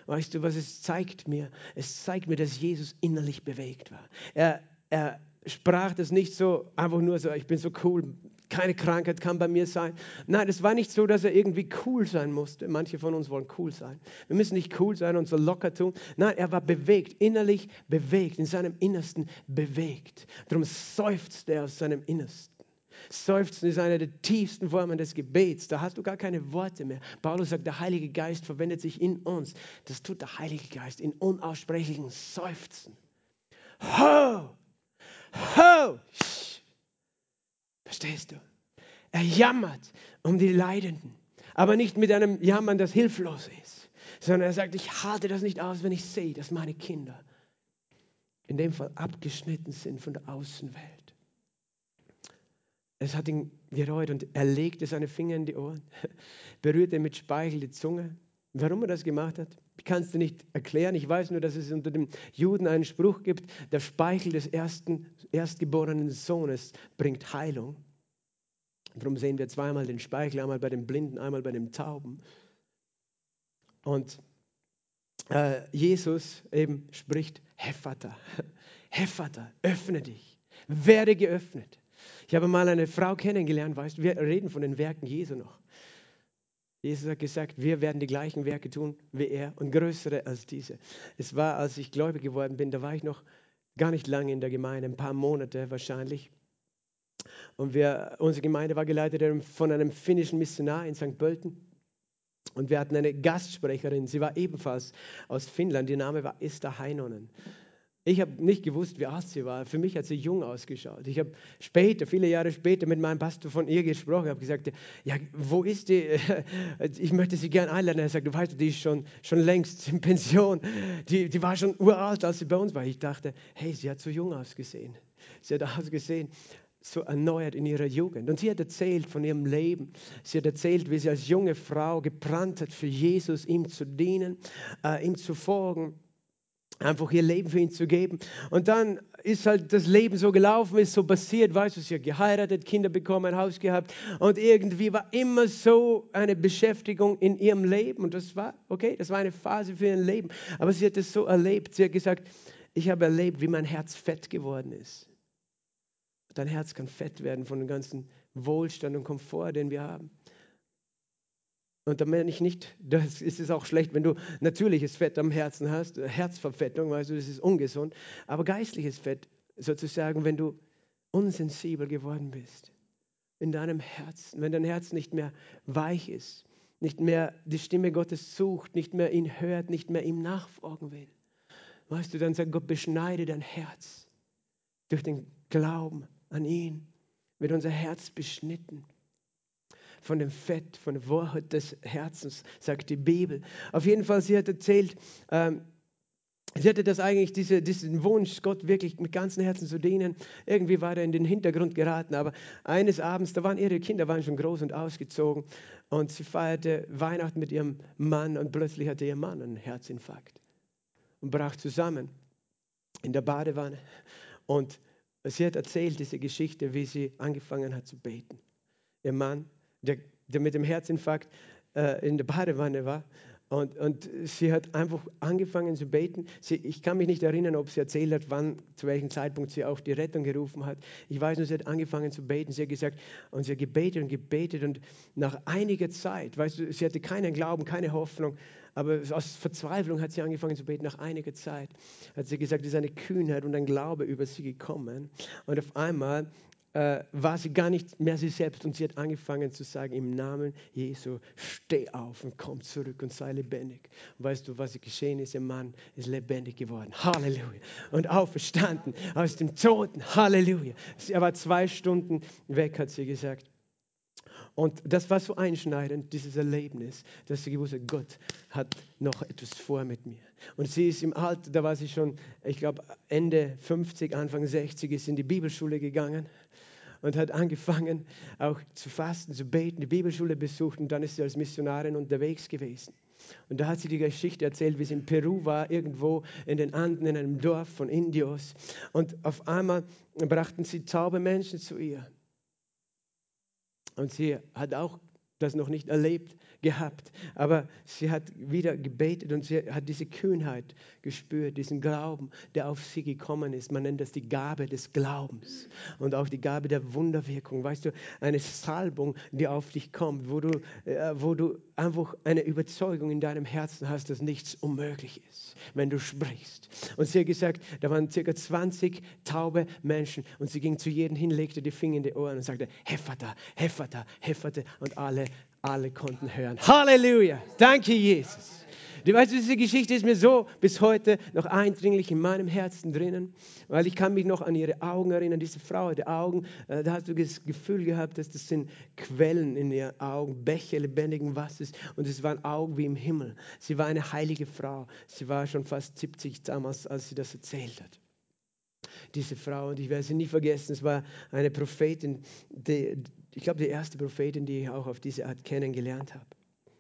Weißt du, was es zeigt mir? Es zeigt mir, dass Jesus innerlich bewegt war. Er, er sprach das nicht so einfach nur so, ich bin so cool, keine Krankheit kann bei mir sein. Nein, es war nicht so, dass er irgendwie cool sein musste. Manche von uns wollen cool sein. Wir müssen nicht cool sein und so locker tun. Nein, er war bewegt, innerlich bewegt, in seinem Innersten bewegt. Darum seufzt er aus seinem Innersten. Seufzen ist eine der tiefsten Formen des Gebets. Da hast du gar keine Worte mehr. Paulus sagt, der Heilige Geist verwendet sich in uns. Das tut der Heilige Geist in unaussprechlichen Seufzen. Ho! Ho! Verstehst du? Er jammert um die Leidenden, aber nicht mit einem Jammern, das hilflos ist, sondern er sagt, ich halte das nicht aus, wenn ich sehe, dass meine Kinder in dem Fall abgeschnitten sind von der Außenwelt. Es hat ihn gereut und er legte seine Finger in die Ohren, berührte mit Speichel die Zunge. Warum er das gemacht hat, kannst du nicht erklären. Ich weiß nur, dass es unter den Juden einen Spruch gibt, der Speichel des ersten, erstgeborenen Sohnes bringt Heilung. Darum sehen wir zweimal den Speichel, einmal bei dem Blinden, einmal bei dem Tauben. Und äh, Jesus eben spricht, Hefata, Hefata, öffne dich, werde geöffnet. Ich habe mal eine Frau kennengelernt, weißt du, wir reden von den Werken Jesu noch. Jesus hat gesagt, wir werden die gleichen Werke tun wie er und größere als diese. Es war, als ich gläubig geworden bin, da war ich noch gar nicht lange in der Gemeinde, ein paar Monate wahrscheinlich. Und wir, unsere Gemeinde war geleitet von einem finnischen Missionar in St. Pölten. Und wir hatten eine Gastsprecherin, sie war ebenfalls aus Finnland, ihr Name war Esther Heinonen. Ich habe nicht gewusst, wie alt sie war. Für mich hat sie jung ausgeschaut. Ich habe später, viele Jahre später, mit meinem Pastor von ihr gesprochen. Ich habe gesagt, ja, wo ist die? Ich möchte sie gerne einladen. Er sagt, du weißt, die ist schon, schon längst in Pension. Die, die war schon uralt, als sie bei uns war. Ich dachte, hey, sie hat so jung ausgesehen. Sie hat ausgesehen, so erneuert in ihrer Jugend. Und sie hat erzählt von ihrem Leben. Sie hat erzählt, wie sie als junge Frau gebrannt hat für Jesus, ihm zu dienen, äh, ihm zu folgen einfach ihr Leben für ihn zu geben. Und dann ist halt das Leben so gelaufen, ist so passiert, weißt du, sie hat geheiratet, Kinder bekommen, ein Haus gehabt und irgendwie war immer so eine Beschäftigung in ihrem Leben und das war, okay, das war eine Phase für ihr Leben, aber sie hat es so erlebt, sie hat gesagt, ich habe erlebt, wie mein Herz fett geworden ist. Dein Herz kann fett werden von dem ganzen Wohlstand und Komfort, den wir haben. Und da meine ich nicht, das ist es auch schlecht, wenn du natürliches Fett am Herzen hast, Herzverfettung, weißt du, das ist ungesund. Aber geistliches Fett, sozusagen, wenn du unsensibel geworden bist in deinem Herzen, wenn dein Herz nicht mehr weich ist, nicht mehr die Stimme Gottes sucht, nicht mehr ihn hört, nicht mehr ihm nachfolgen will. Weißt du, dann sagt Gott, beschneide dein Herz durch den Glauben an ihn, wird unser Herz beschnitten von dem Fett, von der Wahrheit des Herzens, sagt die Bibel. Auf jeden Fall, sie hat erzählt, ähm, sie hatte das eigentlich, diese, diesen Wunsch, Gott wirklich mit ganzem Herzen zu dienen. Irgendwie war er in den Hintergrund geraten, aber eines Abends, da waren ihre Kinder waren schon groß und ausgezogen und sie feierte Weihnachten mit ihrem Mann und plötzlich hatte ihr Mann einen Herzinfarkt und brach zusammen in der Badewanne. Und sie hat erzählt diese Geschichte, wie sie angefangen hat zu beten. Ihr Mann der, der mit dem Herzinfarkt äh, in der Badewanne war. Und, und sie hat einfach angefangen zu beten. Sie, ich kann mich nicht erinnern, ob sie erzählt hat, wann, zu welchem Zeitpunkt sie auch die Rettung gerufen hat. Ich weiß nur, sie hat angefangen zu beten. Sie hat gesagt, und sie hat gebetet und gebetet. Und nach einiger Zeit, weißt du, sie hatte keinen Glauben, keine Hoffnung, aber aus Verzweiflung hat sie angefangen zu beten. Nach einiger Zeit hat sie gesagt, es ist eine Kühnheit und ein Glaube über sie gekommen. Und auf einmal äh, war sie gar nicht mehr sie selbst und sie hat angefangen zu sagen, im Namen Jesu, steh auf und komm zurück und sei lebendig. Und weißt du, was geschehen ist? Ihr Mann ist lebendig geworden. Halleluja. Und auferstanden aus dem Toten. Halleluja. Er war zwei Stunden weg, hat sie gesagt. Und das war so einschneidend, dieses Erlebnis, dass sie gewusst hat, Gott hat noch etwas vor mit mir. Und sie ist im Alter, da war sie schon, ich glaube, Ende 50, Anfang 60, ist in die Bibelschule gegangen und hat angefangen auch zu fasten, zu beten, die Bibelschule besucht und dann ist sie als Missionarin unterwegs gewesen. Und da hat sie die Geschichte erzählt, wie sie in Peru war, irgendwo in den Anden, in einem Dorf von Indios. Und auf einmal brachten sie taube Menschen zu ihr. Und sie hat auch das noch nicht erlebt gehabt. Aber sie hat wieder gebetet und sie hat diese Kühnheit gespürt, diesen Glauben, der auf sie gekommen ist. Man nennt das die Gabe des Glaubens und auch die Gabe der Wunderwirkung. Weißt du, eine Salbung, die auf dich kommt, wo du, äh, wo du einfach eine Überzeugung in deinem Herzen hast, dass nichts unmöglich ist, wenn du sprichst. Und sie hat gesagt, da waren circa 20 taube Menschen und sie ging zu jedem hin, legte die Finger in die Ohren und sagte, Heffata, Heffata, Heffata und alle alle konnten hören. Halleluja. Danke, Jesus. Du weißt, diese Geschichte ist mir so bis heute noch eindringlich in meinem Herzen drinnen, weil ich kann mich noch an ihre Augen erinnern. Diese Frau hatte Augen, äh, da hast du das Gefühl gehabt, dass das sind Quellen in ihren Augen, Bäche lebendigen Wassers und es waren Augen wie im Himmel. Sie war eine heilige Frau. Sie war schon fast 70 damals, als sie das erzählt hat diese Frau. Und ich werde sie nie vergessen. Es war eine Prophetin, die, ich glaube, die erste Prophetin, die ich auch auf diese Art kennengelernt habe.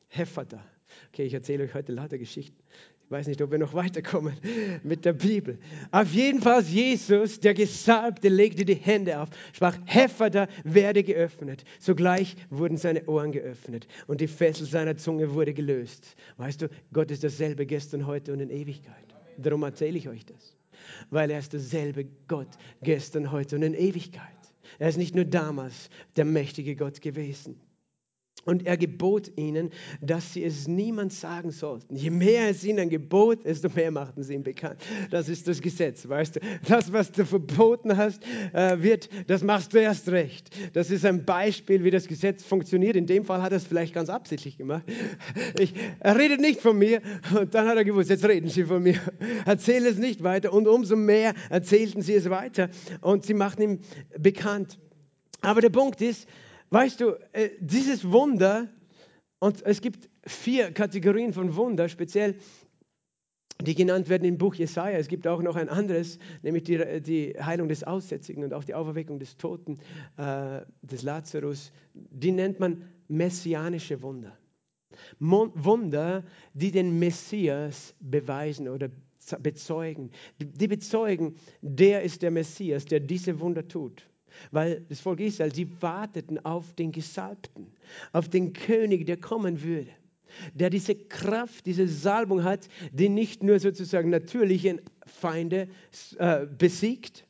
Hefata. Okay, ich erzähle euch heute lauter Geschichten. Ich weiß nicht, ob wir noch weiterkommen mit der Bibel. Auf jeden Fall, Jesus, der Gesalbte, legte die Hände auf, sprach, Hefata werde geöffnet. Sogleich wurden seine Ohren geöffnet und die Fessel seiner Zunge wurde gelöst. Weißt du, Gott ist dasselbe gestern, heute und in Ewigkeit. Darum erzähle ich euch das weil er ist derselbe Gott gestern, heute und in Ewigkeit. Er ist nicht nur damals der mächtige Gott gewesen. Und er gebot ihnen, dass sie es niemand sagen sollten. Je mehr es ihnen gebot, desto mehr machten sie ihm bekannt. Das ist das Gesetz, weißt du. Das, was du verboten hast, äh, wird, das machst du erst recht. Das ist ein Beispiel, wie das Gesetz funktioniert. In dem Fall hat er es vielleicht ganz absichtlich gemacht. Ich, er redet nicht von mir. Und dann hat er gewusst, jetzt reden sie von mir. Erzähl es nicht weiter. Und umso mehr erzählten sie es weiter. Und sie machten ihm bekannt. Aber der Punkt ist, Weißt du, äh, dieses Wunder, und es gibt vier Kategorien von Wunder, speziell die genannt werden im Buch Jesaja. Es gibt auch noch ein anderes, nämlich die, die Heilung des Aussätzigen und auch die Auferweckung des Toten, äh, des Lazarus. Die nennt man messianische Wunder. Mon Wunder, die den Messias beweisen oder bezeugen. Die, die bezeugen, der ist der Messias, der diese Wunder tut. Weil das Volk Israel, sie warteten auf den Gesalbten, auf den König, der kommen würde, der diese Kraft, diese Salbung hat, die nicht nur sozusagen natürliche Feinde äh, besiegt,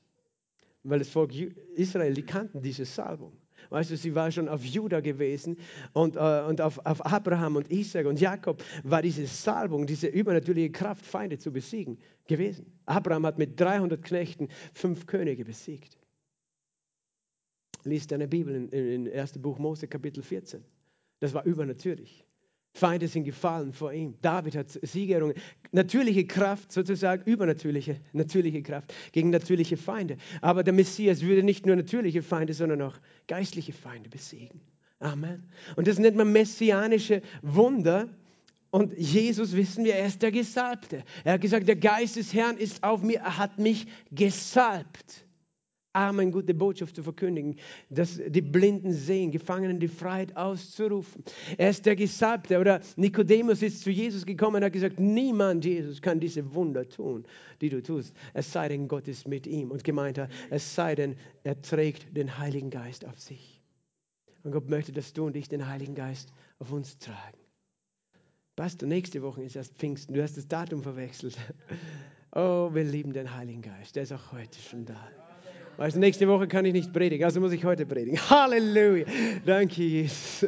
weil das Volk Israel, die kannten diese Salbung. Weißt du, sie war schon auf Judah gewesen und, äh, und auf, auf Abraham und Isaac und Jakob war diese Salbung, diese übernatürliche Kraft, Feinde zu besiegen gewesen. Abraham hat mit 300 Knechten fünf Könige besiegt. Lies deine Bibel in, in, in 1. Buch Mose, Kapitel 14. Das war übernatürlich. Feinde sind gefallen vor ihm. David hat Siegerungen. Natürliche Kraft, sozusagen übernatürliche natürliche Kraft gegen natürliche Feinde. Aber der Messias würde nicht nur natürliche Feinde, sondern auch geistliche Feinde besiegen. Amen. Und das nennt man messianische Wunder. Und Jesus, wissen wir, er ist der Gesalbte. Er hat gesagt, der Geist des Herrn ist auf mir, er hat mich gesalbt. Armen gute Botschaft zu verkündigen, dass die Blinden sehen, Gefangenen die Freiheit auszurufen. Er ist der Gesalbte. Oder Nikodemus ist zu Jesus gekommen und hat gesagt, niemand, Jesus, kann diese Wunder tun, die du tust, es sei denn, Gott ist mit ihm. Und gemeint hat, es sei denn, er trägt den Heiligen Geist auf sich. Und Gott möchte, dass du und ich den Heiligen Geist auf uns tragen. Pastor, nächste Woche ist erst Pfingsten. Du hast das Datum verwechselt. Oh, wir lieben den Heiligen Geist. Der ist auch heute schon da. Weißt du, nächste Woche kann ich nicht predigen, also muss ich heute predigen. Halleluja. Danke, Jesus.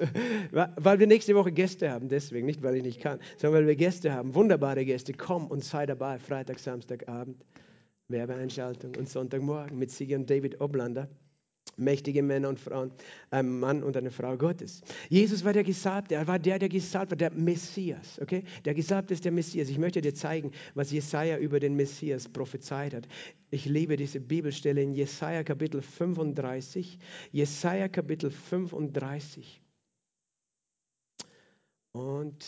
Weil wir nächste Woche Gäste haben, deswegen, nicht weil ich nicht kann, sondern weil wir Gäste haben, wunderbare Gäste. Komm und sei dabei, Freitag, Samstagabend, Werbeeinschaltung und Sonntagmorgen mit Sigi und David Oblander mächtige Männer und Frauen, ein Mann und eine Frau Gottes. Jesus war der Gesalbte, er war der, der gesalbt war, der Messias. Okay? Der Gesalbte ist der Messias. Ich möchte dir zeigen, was Jesaja über den Messias prophezeit hat. Ich liebe diese Bibelstelle in Jesaja Kapitel 35. Jesaja Kapitel 35. Und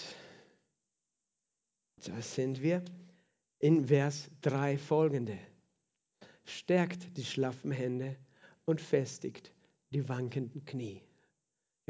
da sind wir in Vers 3 folgende. Stärkt die schlaffen Hände und festigt die wankenden Knie.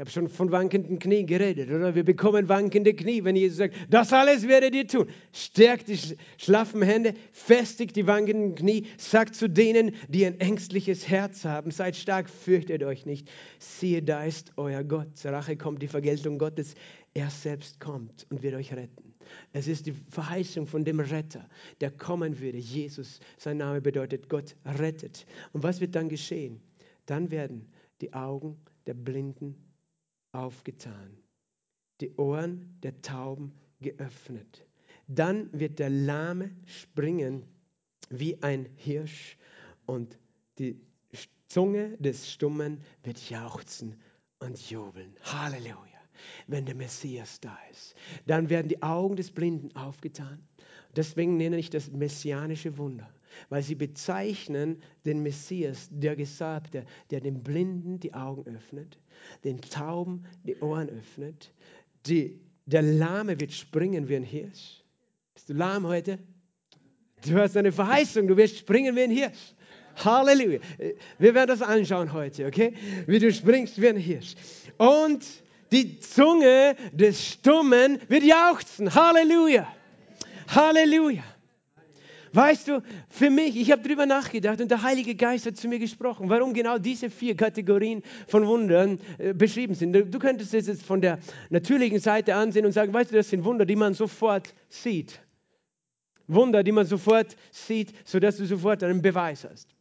Ich habe schon von wankenden Knien geredet, oder? Wir bekommen wankende Knie, wenn Jesus sagt, das alles werdet ihr tun. Stärkt die schlaffen Hände, festigt die wankenden Knie, sagt zu denen, die ein ängstliches Herz haben, seid stark, fürchtet euch nicht. Siehe, da ist euer Gott. Zur Rache kommt die Vergeltung Gottes. Er selbst kommt und wird euch retten. Es ist die Verheißung von dem Retter, der kommen würde. Jesus, sein Name bedeutet Gott rettet. Und was wird dann geschehen? Dann werden die Augen der Blinden aufgetan, die Ohren der Tauben geöffnet. Dann wird der Lahme springen wie ein Hirsch und die Zunge des Stummen wird jauchzen und jubeln. Halleluja. Wenn der Messias da ist, dann werden die Augen des Blinden aufgetan. Deswegen nenne ich das messianische Wunder weil sie bezeichnen den Messias, der Gesagte, der den Blinden die Augen öffnet, den Tauben die Ohren öffnet, die, der Lahme wird springen wie ein Hirsch. Bist du lahm heute? Du hast eine Verheißung, du wirst springen wie ein Hirsch. Halleluja. Wir werden das anschauen heute, okay? Wie du springst wie ein Hirsch. Und die Zunge des Stummen wird jauchzen. Halleluja. Halleluja. Weißt du, für mich, ich habe darüber nachgedacht und der Heilige Geist hat zu mir gesprochen, warum genau diese vier Kategorien von Wundern äh, beschrieben sind. Du, du könntest es jetzt von der natürlichen Seite ansehen und sagen, weißt du, das sind Wunder, die man sofort sieht. Wunder, die man sofort sieht, sodass du sofort einen Beweis hast.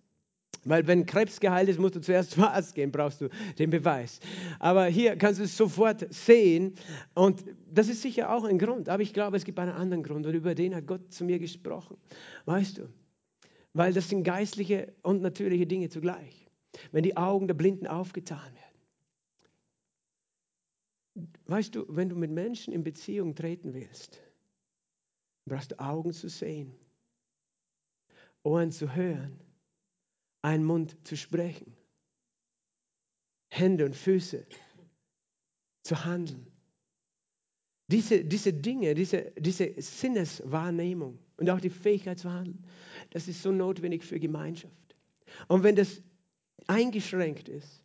Weil wenn Krebs geheilt ist, musst du zuerst zum Arzt gehen, brauchst du den Beweis. Aber hier kannst du es sofort sehen und das ist sicher auch ein Grund. Aber ich glaube, es gibt einen anderen Grund und über den hat Gott zu mir gesprochen. Weißt du? Weil das sind geistliche und natürliche Dinge zugleich. Wenn die Augen der Blinden aufgetan werden. Weißt du, wenn du mit Menschen in Beziehung treten willst, brauchst du Augen zu sehen, Ohren zu hören einen Mund zu sprechen, Hände und Füße zu handeln. Diese, diese Dinge, diese, diese Sinneswahrnehmung und auch die Fähigkeit zu handeln, das ist so notwendig für Gemeinschaft. Und wenn das eingeschränkt ist,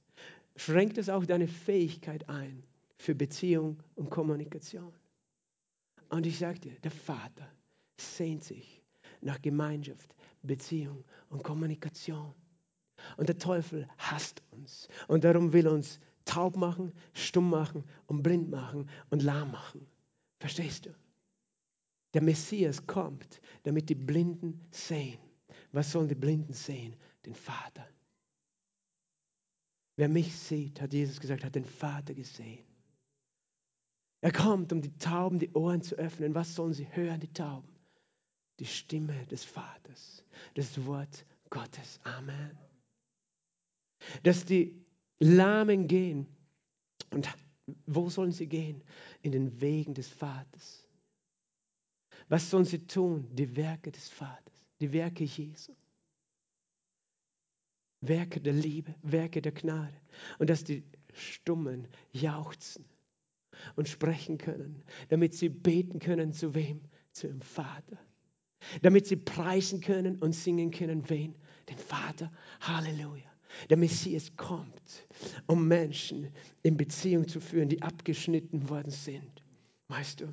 schränkt es auch deine Fähigkeit ein für Beziehung und Kommunikation. Und ich sage dir, der Vater sehnt sich nach Gemeinschaft, Beziehung und Kommunikation. Und der Teufel hasst uns. Und darum will uns taub machen, stumm machen und blind machen und lahm machen. Verstehst du? Der Messias kommt, damit die Blinden sehen. Was sollen die Blinden sehen? Den Vater. Wer mich sieht, hat Jesus gesagt, hat den Vater gesehen. Er kommt, um die Tauben die Ohren zu öffnen. Was sollen sie hören, die Tauben? Die Stimme des Vaters, das Wort Gottes. Amen dass die Lahmen gehen. Und wo sollen sie gehen? In den Wegen des Vaters. Was sollen sie tun? Die Werke des Vaters, die Werke Jesu. Werke der Liebe, Werke der Gnade. Und dass die Stummen jauchzen und sprechen können, damit sie beten können zu wem? Zu dem Vater. Damit sie preisen können und singen können, wen? Den Vater. Halleluja. Der Messias kommt, um Menschen in Beziehung zu führen, die abgeschnitten worden sind. Weißt du?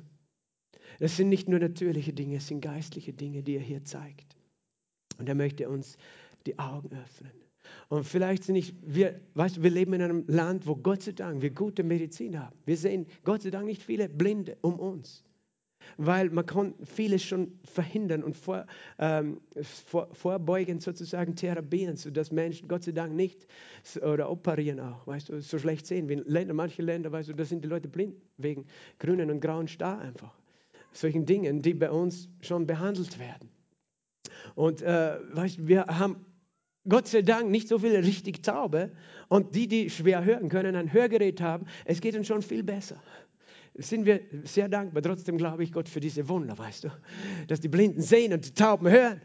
Das sind nicht nur natürliche Dinge, es sind geistliche Dinge, die er hier zeigt. Und er möchte uns die Augen öffnen. Und vielleicht sind nicht, wir, weißt du, wir leben in einem Land, wo Gott sei Dank wir gute Medizin haben. Wir sehen Gott sei Dank nicht viele Blinde um uns weil man kann vieles schon verhindern und vor, ähm, vor, vorbeugen, sozusagen therapieren, sodass Menschen Gott sei Dank nicht oder operieren auch, weißt du, so schlecht sehen. Wie Länder, manche Länder, weißt du, da sind die Leute blind wegen grünen und grauen Star einfach. Solchen Dingen, die bei uns schon behandelt werden. Und äh, weißt du, wir haben Gott sei Dank nicht so viele richtig Taube und die, die schwer hören können, ein Hörgerät haben, es geht uns schon viel besser sind wir sehr dankbar. Trotzdem glaube ich Gott für diese Wunder, weißt du, dass die Blinden sehen und die Tauben hören.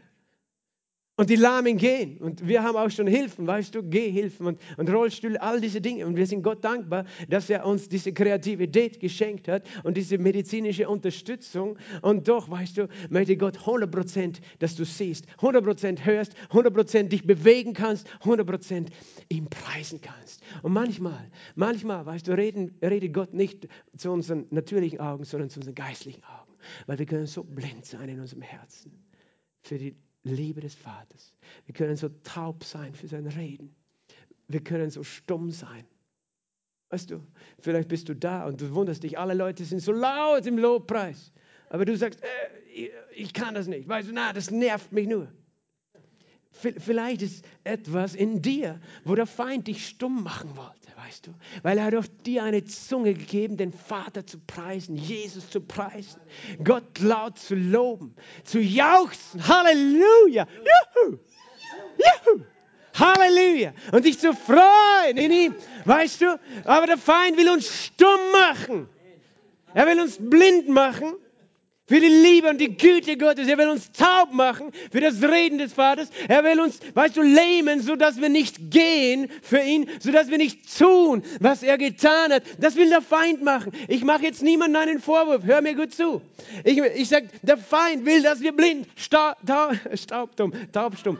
Und die Lahmen gehen. Und wir haben auch schon Hilfen, weißt du, Gehhilfen und, und Rollstühle, all diese Dinge. Und wir sind Gott dankbar, dass er uns diese Kreativität geschenkt hat und diese medizinische Unterstützung. Und doch, weißt du, möchte Gott 100%, dass du siehst, 100% hörst, 100% dich bewegen kannst, 100% ihm preisen kannst. Und manchmal, manchmal, weißt du, reden, redet Gott nicht zu unseren natürlichen Augen, sondern zu unseren geistlichen Augen. Weil wir können so blind sein in unserem Herzen für die Liebe des Vaters. Wir können so taub sein für sein Reden. Wir können so stumm sein. Weißt du, vielleicht bist du da und du wunderst dich, alle Leute sind so laut im Lobpreis. Aber du sagst, äh, ich kann das nicht. Weißt du, na, das nervt mich nur. Vielleicht ist etwas in dir, wo der Feind dich stumm machen wollte, weißt du? Weil er hat auf dir eine Zunge gegeben, den Vater zu preisen, Jesus zu preisen, Gott laut zu loben, zu jauchzen. Halleluja! Juhu! Juhu! Halleluja! Und dich zu freuen in ihm, weißt du? Aber der Feind will uns stumm machen. Er will uns blind machen für die Liebe und die Güte Gottes. Er will uns taub machen für das Reden des Vaters. Er will uns, weißt du, lähmen, sodass wir nicht gehen für ihn, sodass wir nicht tun, was er getan hat. Das will der Feind machen. Ich mache jetzt niemandem einen Vorwurf. Hör mir gut zu. Ich, ich sage, der Feind will, dass wir blind, sta, ta, staubdumm, taubstumm.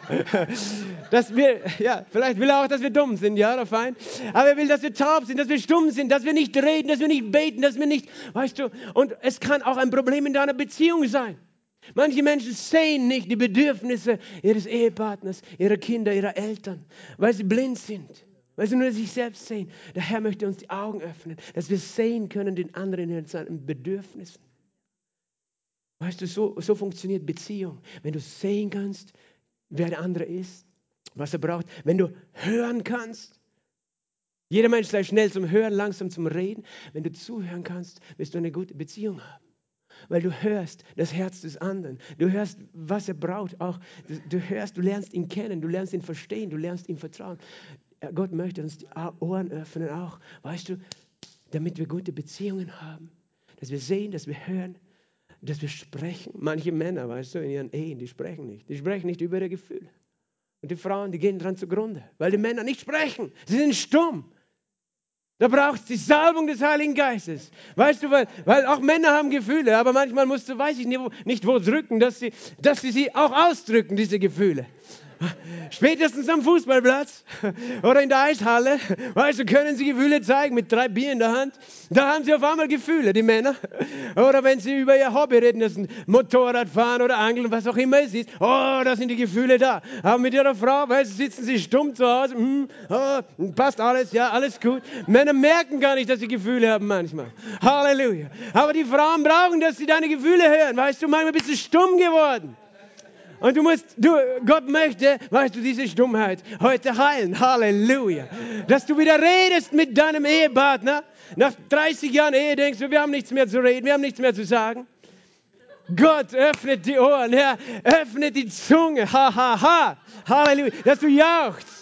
dass wir, ja, vielleicht will er auch, dass wir dumm sind, ja, der Feind. Aber er will, dass wir taub sind, dass wir stumm sind, dass wir nicht reden, dass wir nicht beten, dass wir nicht, weißt du, und es kann auch ein Problem in deiner Beziehung sein. Manche Menschen sehen nicht die Bedürfnisse ihres Ehepartners, ihrer Kinder, ihrer Eltern, weil sie blind sind, weil sie nur sich selbst sehen. Der Herr möchte uns die Augen öffnen, dass wir sehen können den anderen in seinen Bedürfnissen. Weißt du, so, so funktioniert Beziehung. Wenn du sehen kannst, wer der andere ist, was er braucht, wenn du hören kannst. Jeder Mensch sei schnell zum Hören, langsam zum Reden. Wenn du zuhören kannst, wirst du eine gute Beziehung haben. Weil du hörst das Herz des anderen. Du hörst, was er braucht. Auch du hörst, du lernst ihn kennen, du lernst ihn verstehen, du lernst ihm vertrauen. Gott möchte uns die Ohren öffnen auch, weißt du, damit wir gute Beziehungen haben. Dass wir sehen, dass wir hören, dass wir sprechen. Manche Männer, weißt du, in ihren Ehen, die sprechen nicht. Die sprechen nicht über ihre Gefühle. Und die Frauen, die gehen dran zugrunde, weil die Männer nicht sprechen. Sie sind stumm. Da braucht es die Salbung des Heiligen Geistes. Weißt du, weil, weil auch Männer haben Gefühle, aber manchmal musst du, weiß ich nicht, wo, nicht wo drücken, dass sie, dass sie sie auch ausdrücken, diese Gefühle. Spätestens am Fußballplatz oder in der Eishalle, weißt du, können sie Gefühle zeigen mit drei Bier in der Hand. Da haben sie auf einmal Gefühle, die Männer. Oder wenn sie über ihr Hobby reden, das ist Motorradfahren oder Angeln, was auch immer es ist. Oh, da sind die Gefühle da. Aber mit ihrer Frau, weißt du, sitzen sie stumm zu Hause. Hm, oh, passt alles, ja, alles gut. Männer merken gar nicht, dass sie Gefühle haben manchmal. Halleluja. Aber die Frauen brauchen, dass sie deine Gefühle hören. Weißt du, manchmal bist du stumm geworden. Und du musst, du, Gott möchte, weißt du, diese Stummheit heute heilen. Halleluja. Dass du wieder redest mit deinem Ehepartner. Nach 30 Jahren Ehe denkst du, wir haben nichts mehr zu reden, wir haben nichts mehr zu sagen. Gott öffnet die Ohren, Herr, öffnet die Zunge. Ha, ha, ha. Halleluja. Dass du jauchzt.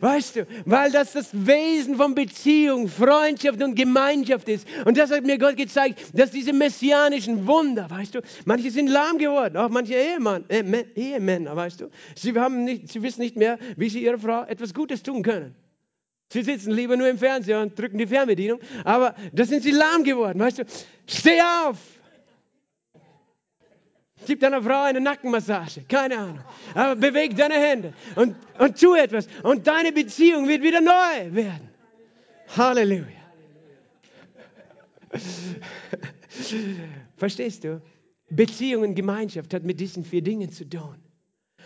Weißt du, weil das das Wesen von Beziehung, Freundschaft und Gemeinschaft ist. Und das hat mir Gott gezeigt, dass diese messianischen Wunder, weißt du, manche sind lahm geworden, auch manche Ehemann, äh, Ehemänner, weißt du. Sie, haben nicht, sie wissen nicht mehr, wie sie ihrer Frau etwas Gutes tun können. Sie sitzen lieber nur im Fernseher und drücken die Fernbedienung, aber da sind sie lahm geworden, weißt du. Steh auf! Gib deiner Frau eine Nackenmassage. Keine Ahnung. Aber beweg deine Hände und, und tu etwas. Und deine Beziehung wird wieder neu werden. Halleluja. Verstehst du? Beziehung und Gemeinschaft hat mit diesen vier Dingen zu tun.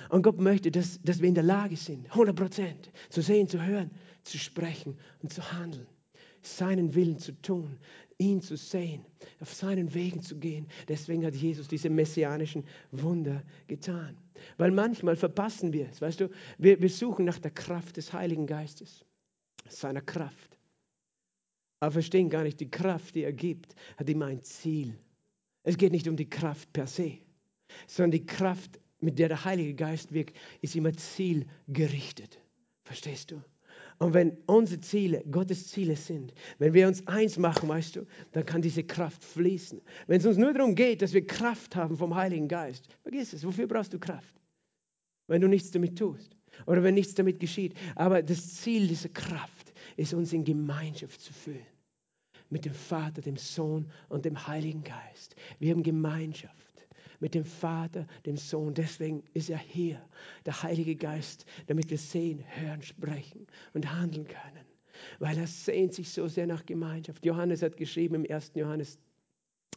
Und Gott möchte, dass, dass wir in der Lage sind, 100 Prozent zu sehen, zu hören, zu sprechen und zu handeln seinen Willen zu tun, ihn zu sehen, auf seinen Wegen zu gehen. Deswegen hat Jesus diese messianischen Wunder getan. Weil manchmal verpassen wir es, weißt du, wir, wir suchen nach der Kraft des Heiligen Geistes, seiner Kraft. Aber verstehen gar nicht, die Kraft, die er gibt, hat immer ein Ziel. Es geht nicht um die Kraft per se, sondern die Kraft, mit der der Heilige Geist wirkt, ist immer zielgerichtet. Verstehst du? Und wenn unsere Ziele Gottes Ziele sind, wenn wir uns eins machen, weißt du, dann kann diese Kraft fließen. Wenn es uns nur darum geht, dass wir Kraft haben vom Heiligen Geist, vergiss es, wofür brauchst du Kraft? Wenn du nichts damit tust oder wenn nichts damit geschieht. Aber das Ziel dieser Kraft ist, uns in Gemeinschaft zu fühlen. Mit dem Vater, dem Sohn und dem Heiligen Geist. Wir haben Gemeinschaft mit dem Vater, dem Sohn. Deswegen ist er hier, der Heilige Geist, damit wir sehen, hören, sprechen und handeln können. Weil er sehnt sich so sehr nach Gemeinschaft. Johannes hat geschrieben im 1. Johannes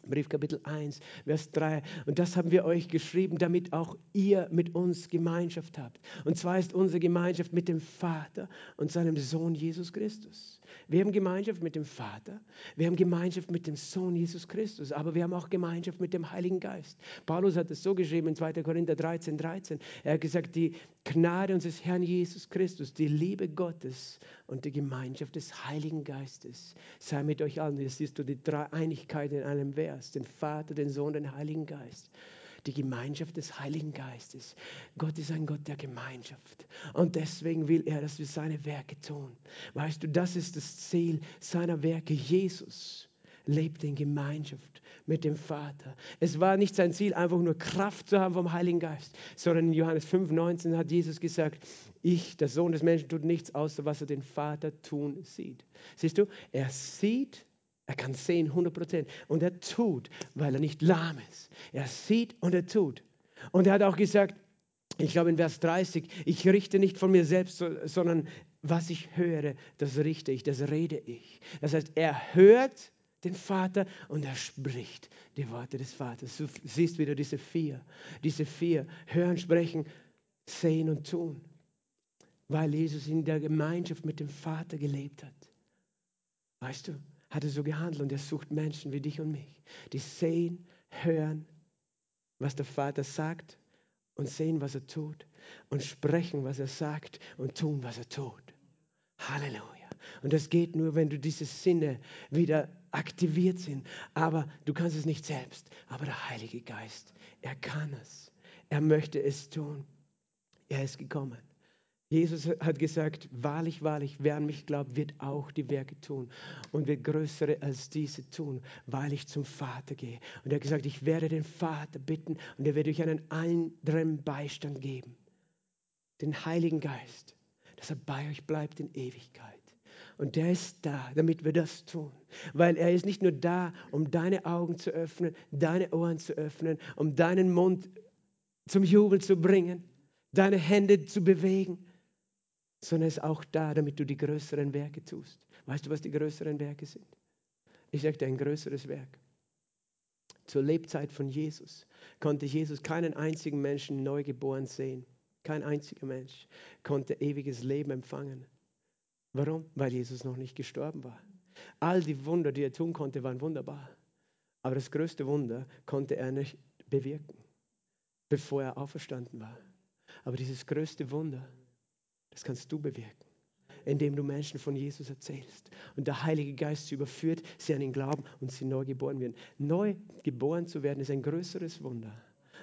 Brief Kapitel 1, Vers 3. Und das haben wir euch geschrieben, damit auch ihr mit uns Gemeinschaft habt. Und zwar ist unsere Gemeinschaft mit dem Vater und seinem Sohn Jesus Christus. Wir haben Gemeinschaft mit dem Vater, wir haben Gemeinschaft mit dem Sohn Jesus Christus, aber wir haben auch Gemeinschaft mit dem Heiligen Geist. Paulus hat es so geschrieben in 2. Korinther 13, 13. Er hat gesagt, die Gnade unseres Herrn Jesus Christus, die Liebe Gottes und die Gemeinschaft des Heiligen Geistes sei mit euch allen. Hier siehst du die Dreieinigkeit in einem Vers, den Vater, den Sohn, den Heiligen Geist die Gemeinschaft des Heiligen Geistes. Gott ist ein Gott der Gemeinschaft. Und deswegen will er, dass wir seine Werke tun. Weißt du, das ist das Ziel seiner Werke. Jesus lebt in Gemeinschaft mit dem Vater. Es war nicht sein Ziel, einfach nur Kraft zu haben vom Heiligen Geist, sondern in Johannes 5,19 hat Jesus gesagt, ich, der Sohn des Menschen, tut nichts außer was er den Vater tun sieht. Siehst du, er sieht, er kann sehen 100 Prozent und er tut, weil er nicht lahm ist. Er sieht und er tut. Und er hat auch gesagt, ich glaube in Vers 30, ich richte nicht von mir selbst, sondern was ich höre, das richte ich, das rede ich. Das heißt, er hört den Vater und er spricht die Worte des Vaters. Du siehst wieder diese vier, diese vier, hören, sprechen, sehen und tun, weil Jesus in der Gemeinschaft mit dem Vater gelebt hat. Weißt du, hat er so gehandelt und er sucht Menschen wie dich und mich, die sehen, hören, was der Vater sagt und sehen, was er tut und sprechen, was er sagt und tun, was er tut. Halleluja. Und das geht nur, wenn du diese Sinne wieder aktiviert sind. Aber du kannst es nicht selbst. Aber der Heilige Geist, er kann es. Er möchte es tun. Er ist gekommen. Jesus hat gesagt, wahrlich, wahrlich, wer an mich glaubt, wird auch die Werke tun und wird größere als diese tun, weil ich zum Vater gehe. Und er hat gesagt, ich werde den Vater bitten und er wird euch einen anderen Beistand geben, den Heiligen Geist, dass er bei euch bleibt in Ewigkeit. Und der ist da, damit wir das tun. Weil er ist nicht nur da, um deine Augen zu öffnen, deine Ohren zu öffnen, um deinen Mund zum Jubel zu bringen, deine Hände zu bewegen, sondern er ist auch da, damit du die größeren Werke tust. Weißt du, was die größeren Werke sind? Ich sage dir ein größeres Werk. Zur Lebzeit von Jesus konnte Jesus keinen einzigen Menschen neugeboren sehen. Kein einziger Mensch konnte ewiges Leben empfangen. Warum? Weil Jesus noch nicht gestorben war. All die Wunder, die er tun konnte, waren wunderbar. Aber das größte Wunder konnte er nicht bewirken, bevor er auferstanden war. Aber dieses größte Wunder, das kannst du bewirken, indem du Menschen von Jesus erzählst und der Heilige Geist sie überführt, sie an ihn glauben und sie neu geboren werden. Neu geboren zu werden ist ein größeres Wunder,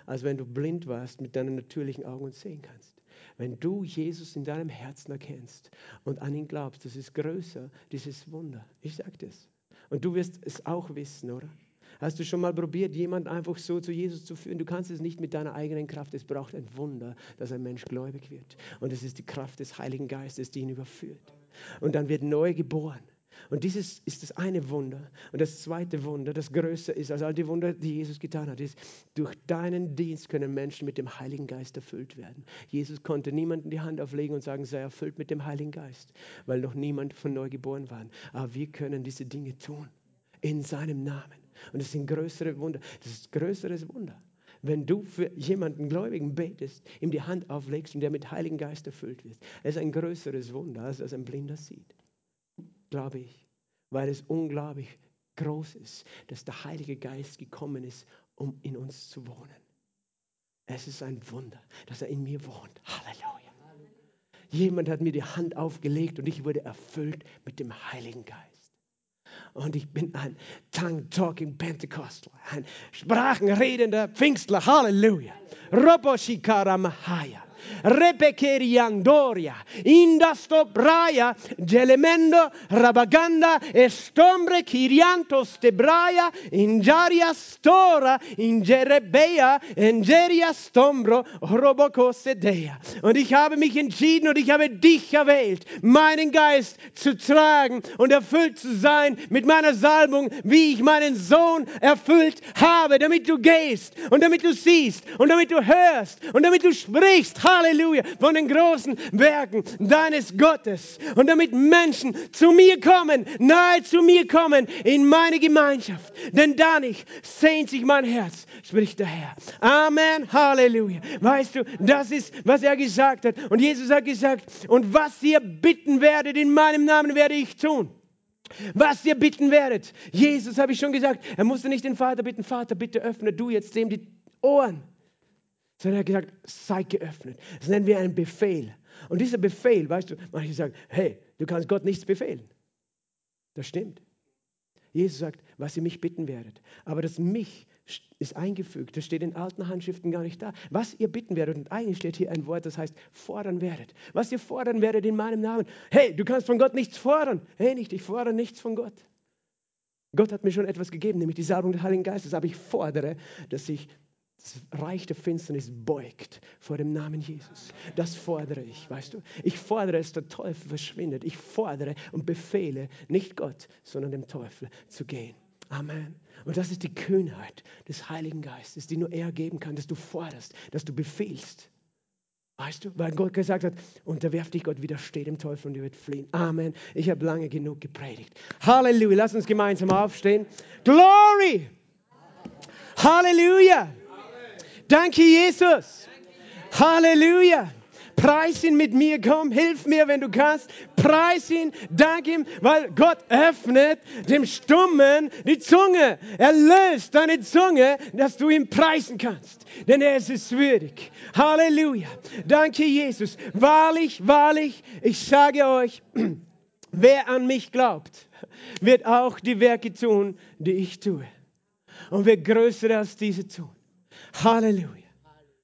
als wenn du blind warst mit deinen natürlichen Augen und sehen kannst. Wenn du Jesus in deinem Herzen erkennst und an ihn glaubst, das ist größer, dieses Wunder. Ich sage das. Und du wirst es auch wissen, oder? Hast du schon mal probiert, jemanden einfach so zu Jesus zu führen? Du kannst es nicht mit deiner eigenen Kraft. Es braucht ein Wunder, dass ein Mensch gläubig wird. Und es ist die Kraft des Heiligen Geistes, die ihn überführt. Und dann wird neu geboren. Und dieses ist das eine Wunder. Und das zweite Wunder, das größer ist als all die Wunder, die Jesus getan hat, ist, durch deinen Dienst können Menschen mit dem Heiligen Geist erfüllt werden. Jesus konnte niemanden die Hand auflegen und sagen, sei erfüllt mit dem Heiligen Geist, weil noch niemand von neu geboren war. Aber wir können diese Dinge tun in seinem Namen. Und es sind größere Wunder. Das ist größeres Wunder. Wenn du für jemanden Gläubigen betest, ihm die Hand auflegst und der mit Heiligen Geist erfüllt wird, es ist ein größeres Wunder, als das ein Blinder sieht glaube ich, weil es unglaublich groß ist, dass der Heilige Geist gekommen ist, um in uns zu wohnen. Es ist ein Wunder, dass er in mir wohnt. Halleluja. Jemand hat mir die Hand aufgelegt und ich wurde erfüllt mit dem Heiligen Geist. Und ich bin ein Tongue-Talking Pentecostal, ein sprachenredender Pfingstler. Halleluja. Roboshikara Mahaya repekeriandoria, indasto braya, gelemendo, rabaganda, estombre kiriantos tebraya, injaria stora, ingerebea, ingeria stombro, robocosedea. Und ich habe mich entschieden und ich habe dich erwählt, meinen Geist zu tragen und erfüllt zu sein mit meiner Salbung, wie ich meinen Sohn erfüllt habe, damit du gehst und damit du siehst und damit du hörst und damit du sprichst. Halleluja, von den großen Werken deines Gottes. Und damit Menschen zu mir kommen, nahe zu mir kommen, in meine Gemeinschaft. Denn danach sehnt sich mein Herz, spricht der Herr. Amen, Halleluja. Weißt du, das ist, was er gesagt hat. Und Jesus hat gesagt, und was ihr bitten werdet, in meinem Namen werde ich tun was ihr bitten werdet. Jesus habe ich schon gesagt, er musste nicht den Vater bitten, Vater, bitte öffne du jetzt dem die Ohren sondern er hat gesagt, sei geöffnet. Das nennen wir einen Befehl. Und dieser Befehl, weißt du, manche sagen, hey, du kannst Gott nichts befehlen. Das stimmt. Jesus sagt, was ihr mich bitten werdet. Aber das mich ist eingefügt. Das steht in alten Handschriften gar nicht da. Was ihr bitten werdet. Und eigentlich steht hier ein Wort, das heißt fordern werdet. Was ihr fordern werdet in meinem Namen. Hey, du kannst von Gott nichts fordern. Hey, nicht, ich fordere nichts von Gott. Gott hat mir schon etwas gegeben, nämlich die Salbung des Heiligen Geistes. Aber ich fordere, dass ich das Reich der Finsternis beugt vor dem Namen Jesus. Das fordere ich, weißt du? Ich fordere, dass der Teufel verschwindet. Ich fordere und befehle nicht Gott, sondern dem Teufel zu gehen. Amen. Und das ist die Kühnheit des Heiligen Geistes, die nur er geben kann, dass du forderst, dass du befehlst. Weißt du, weil Gott gesagt hat, unterwerf dich Gott, widersteht dem Teufel und er wird fliehen. Amen. Ich habe lange genug gepredigt. Halleluja. Lass uns gemeinsam aufstehen. Glory. Halleluja. Danke, Jesus. Halleluja. Preis ihn mit mir, komm, hilf mir, wenn du kannst. Preis ihn, dank ihm, weil Gott öffnet dem Stummen die Zunge. Er löst deine Zunge, dass du ihn preisen kannst. Denn er ist es würdig. Halleluja. Danke, Jesus. Wahrlich, wahrlich, ich sage euch, wer an mich glaubt, wird auch die Werke tun, die ich tue. Und wird größer als diese tun. Halleluja.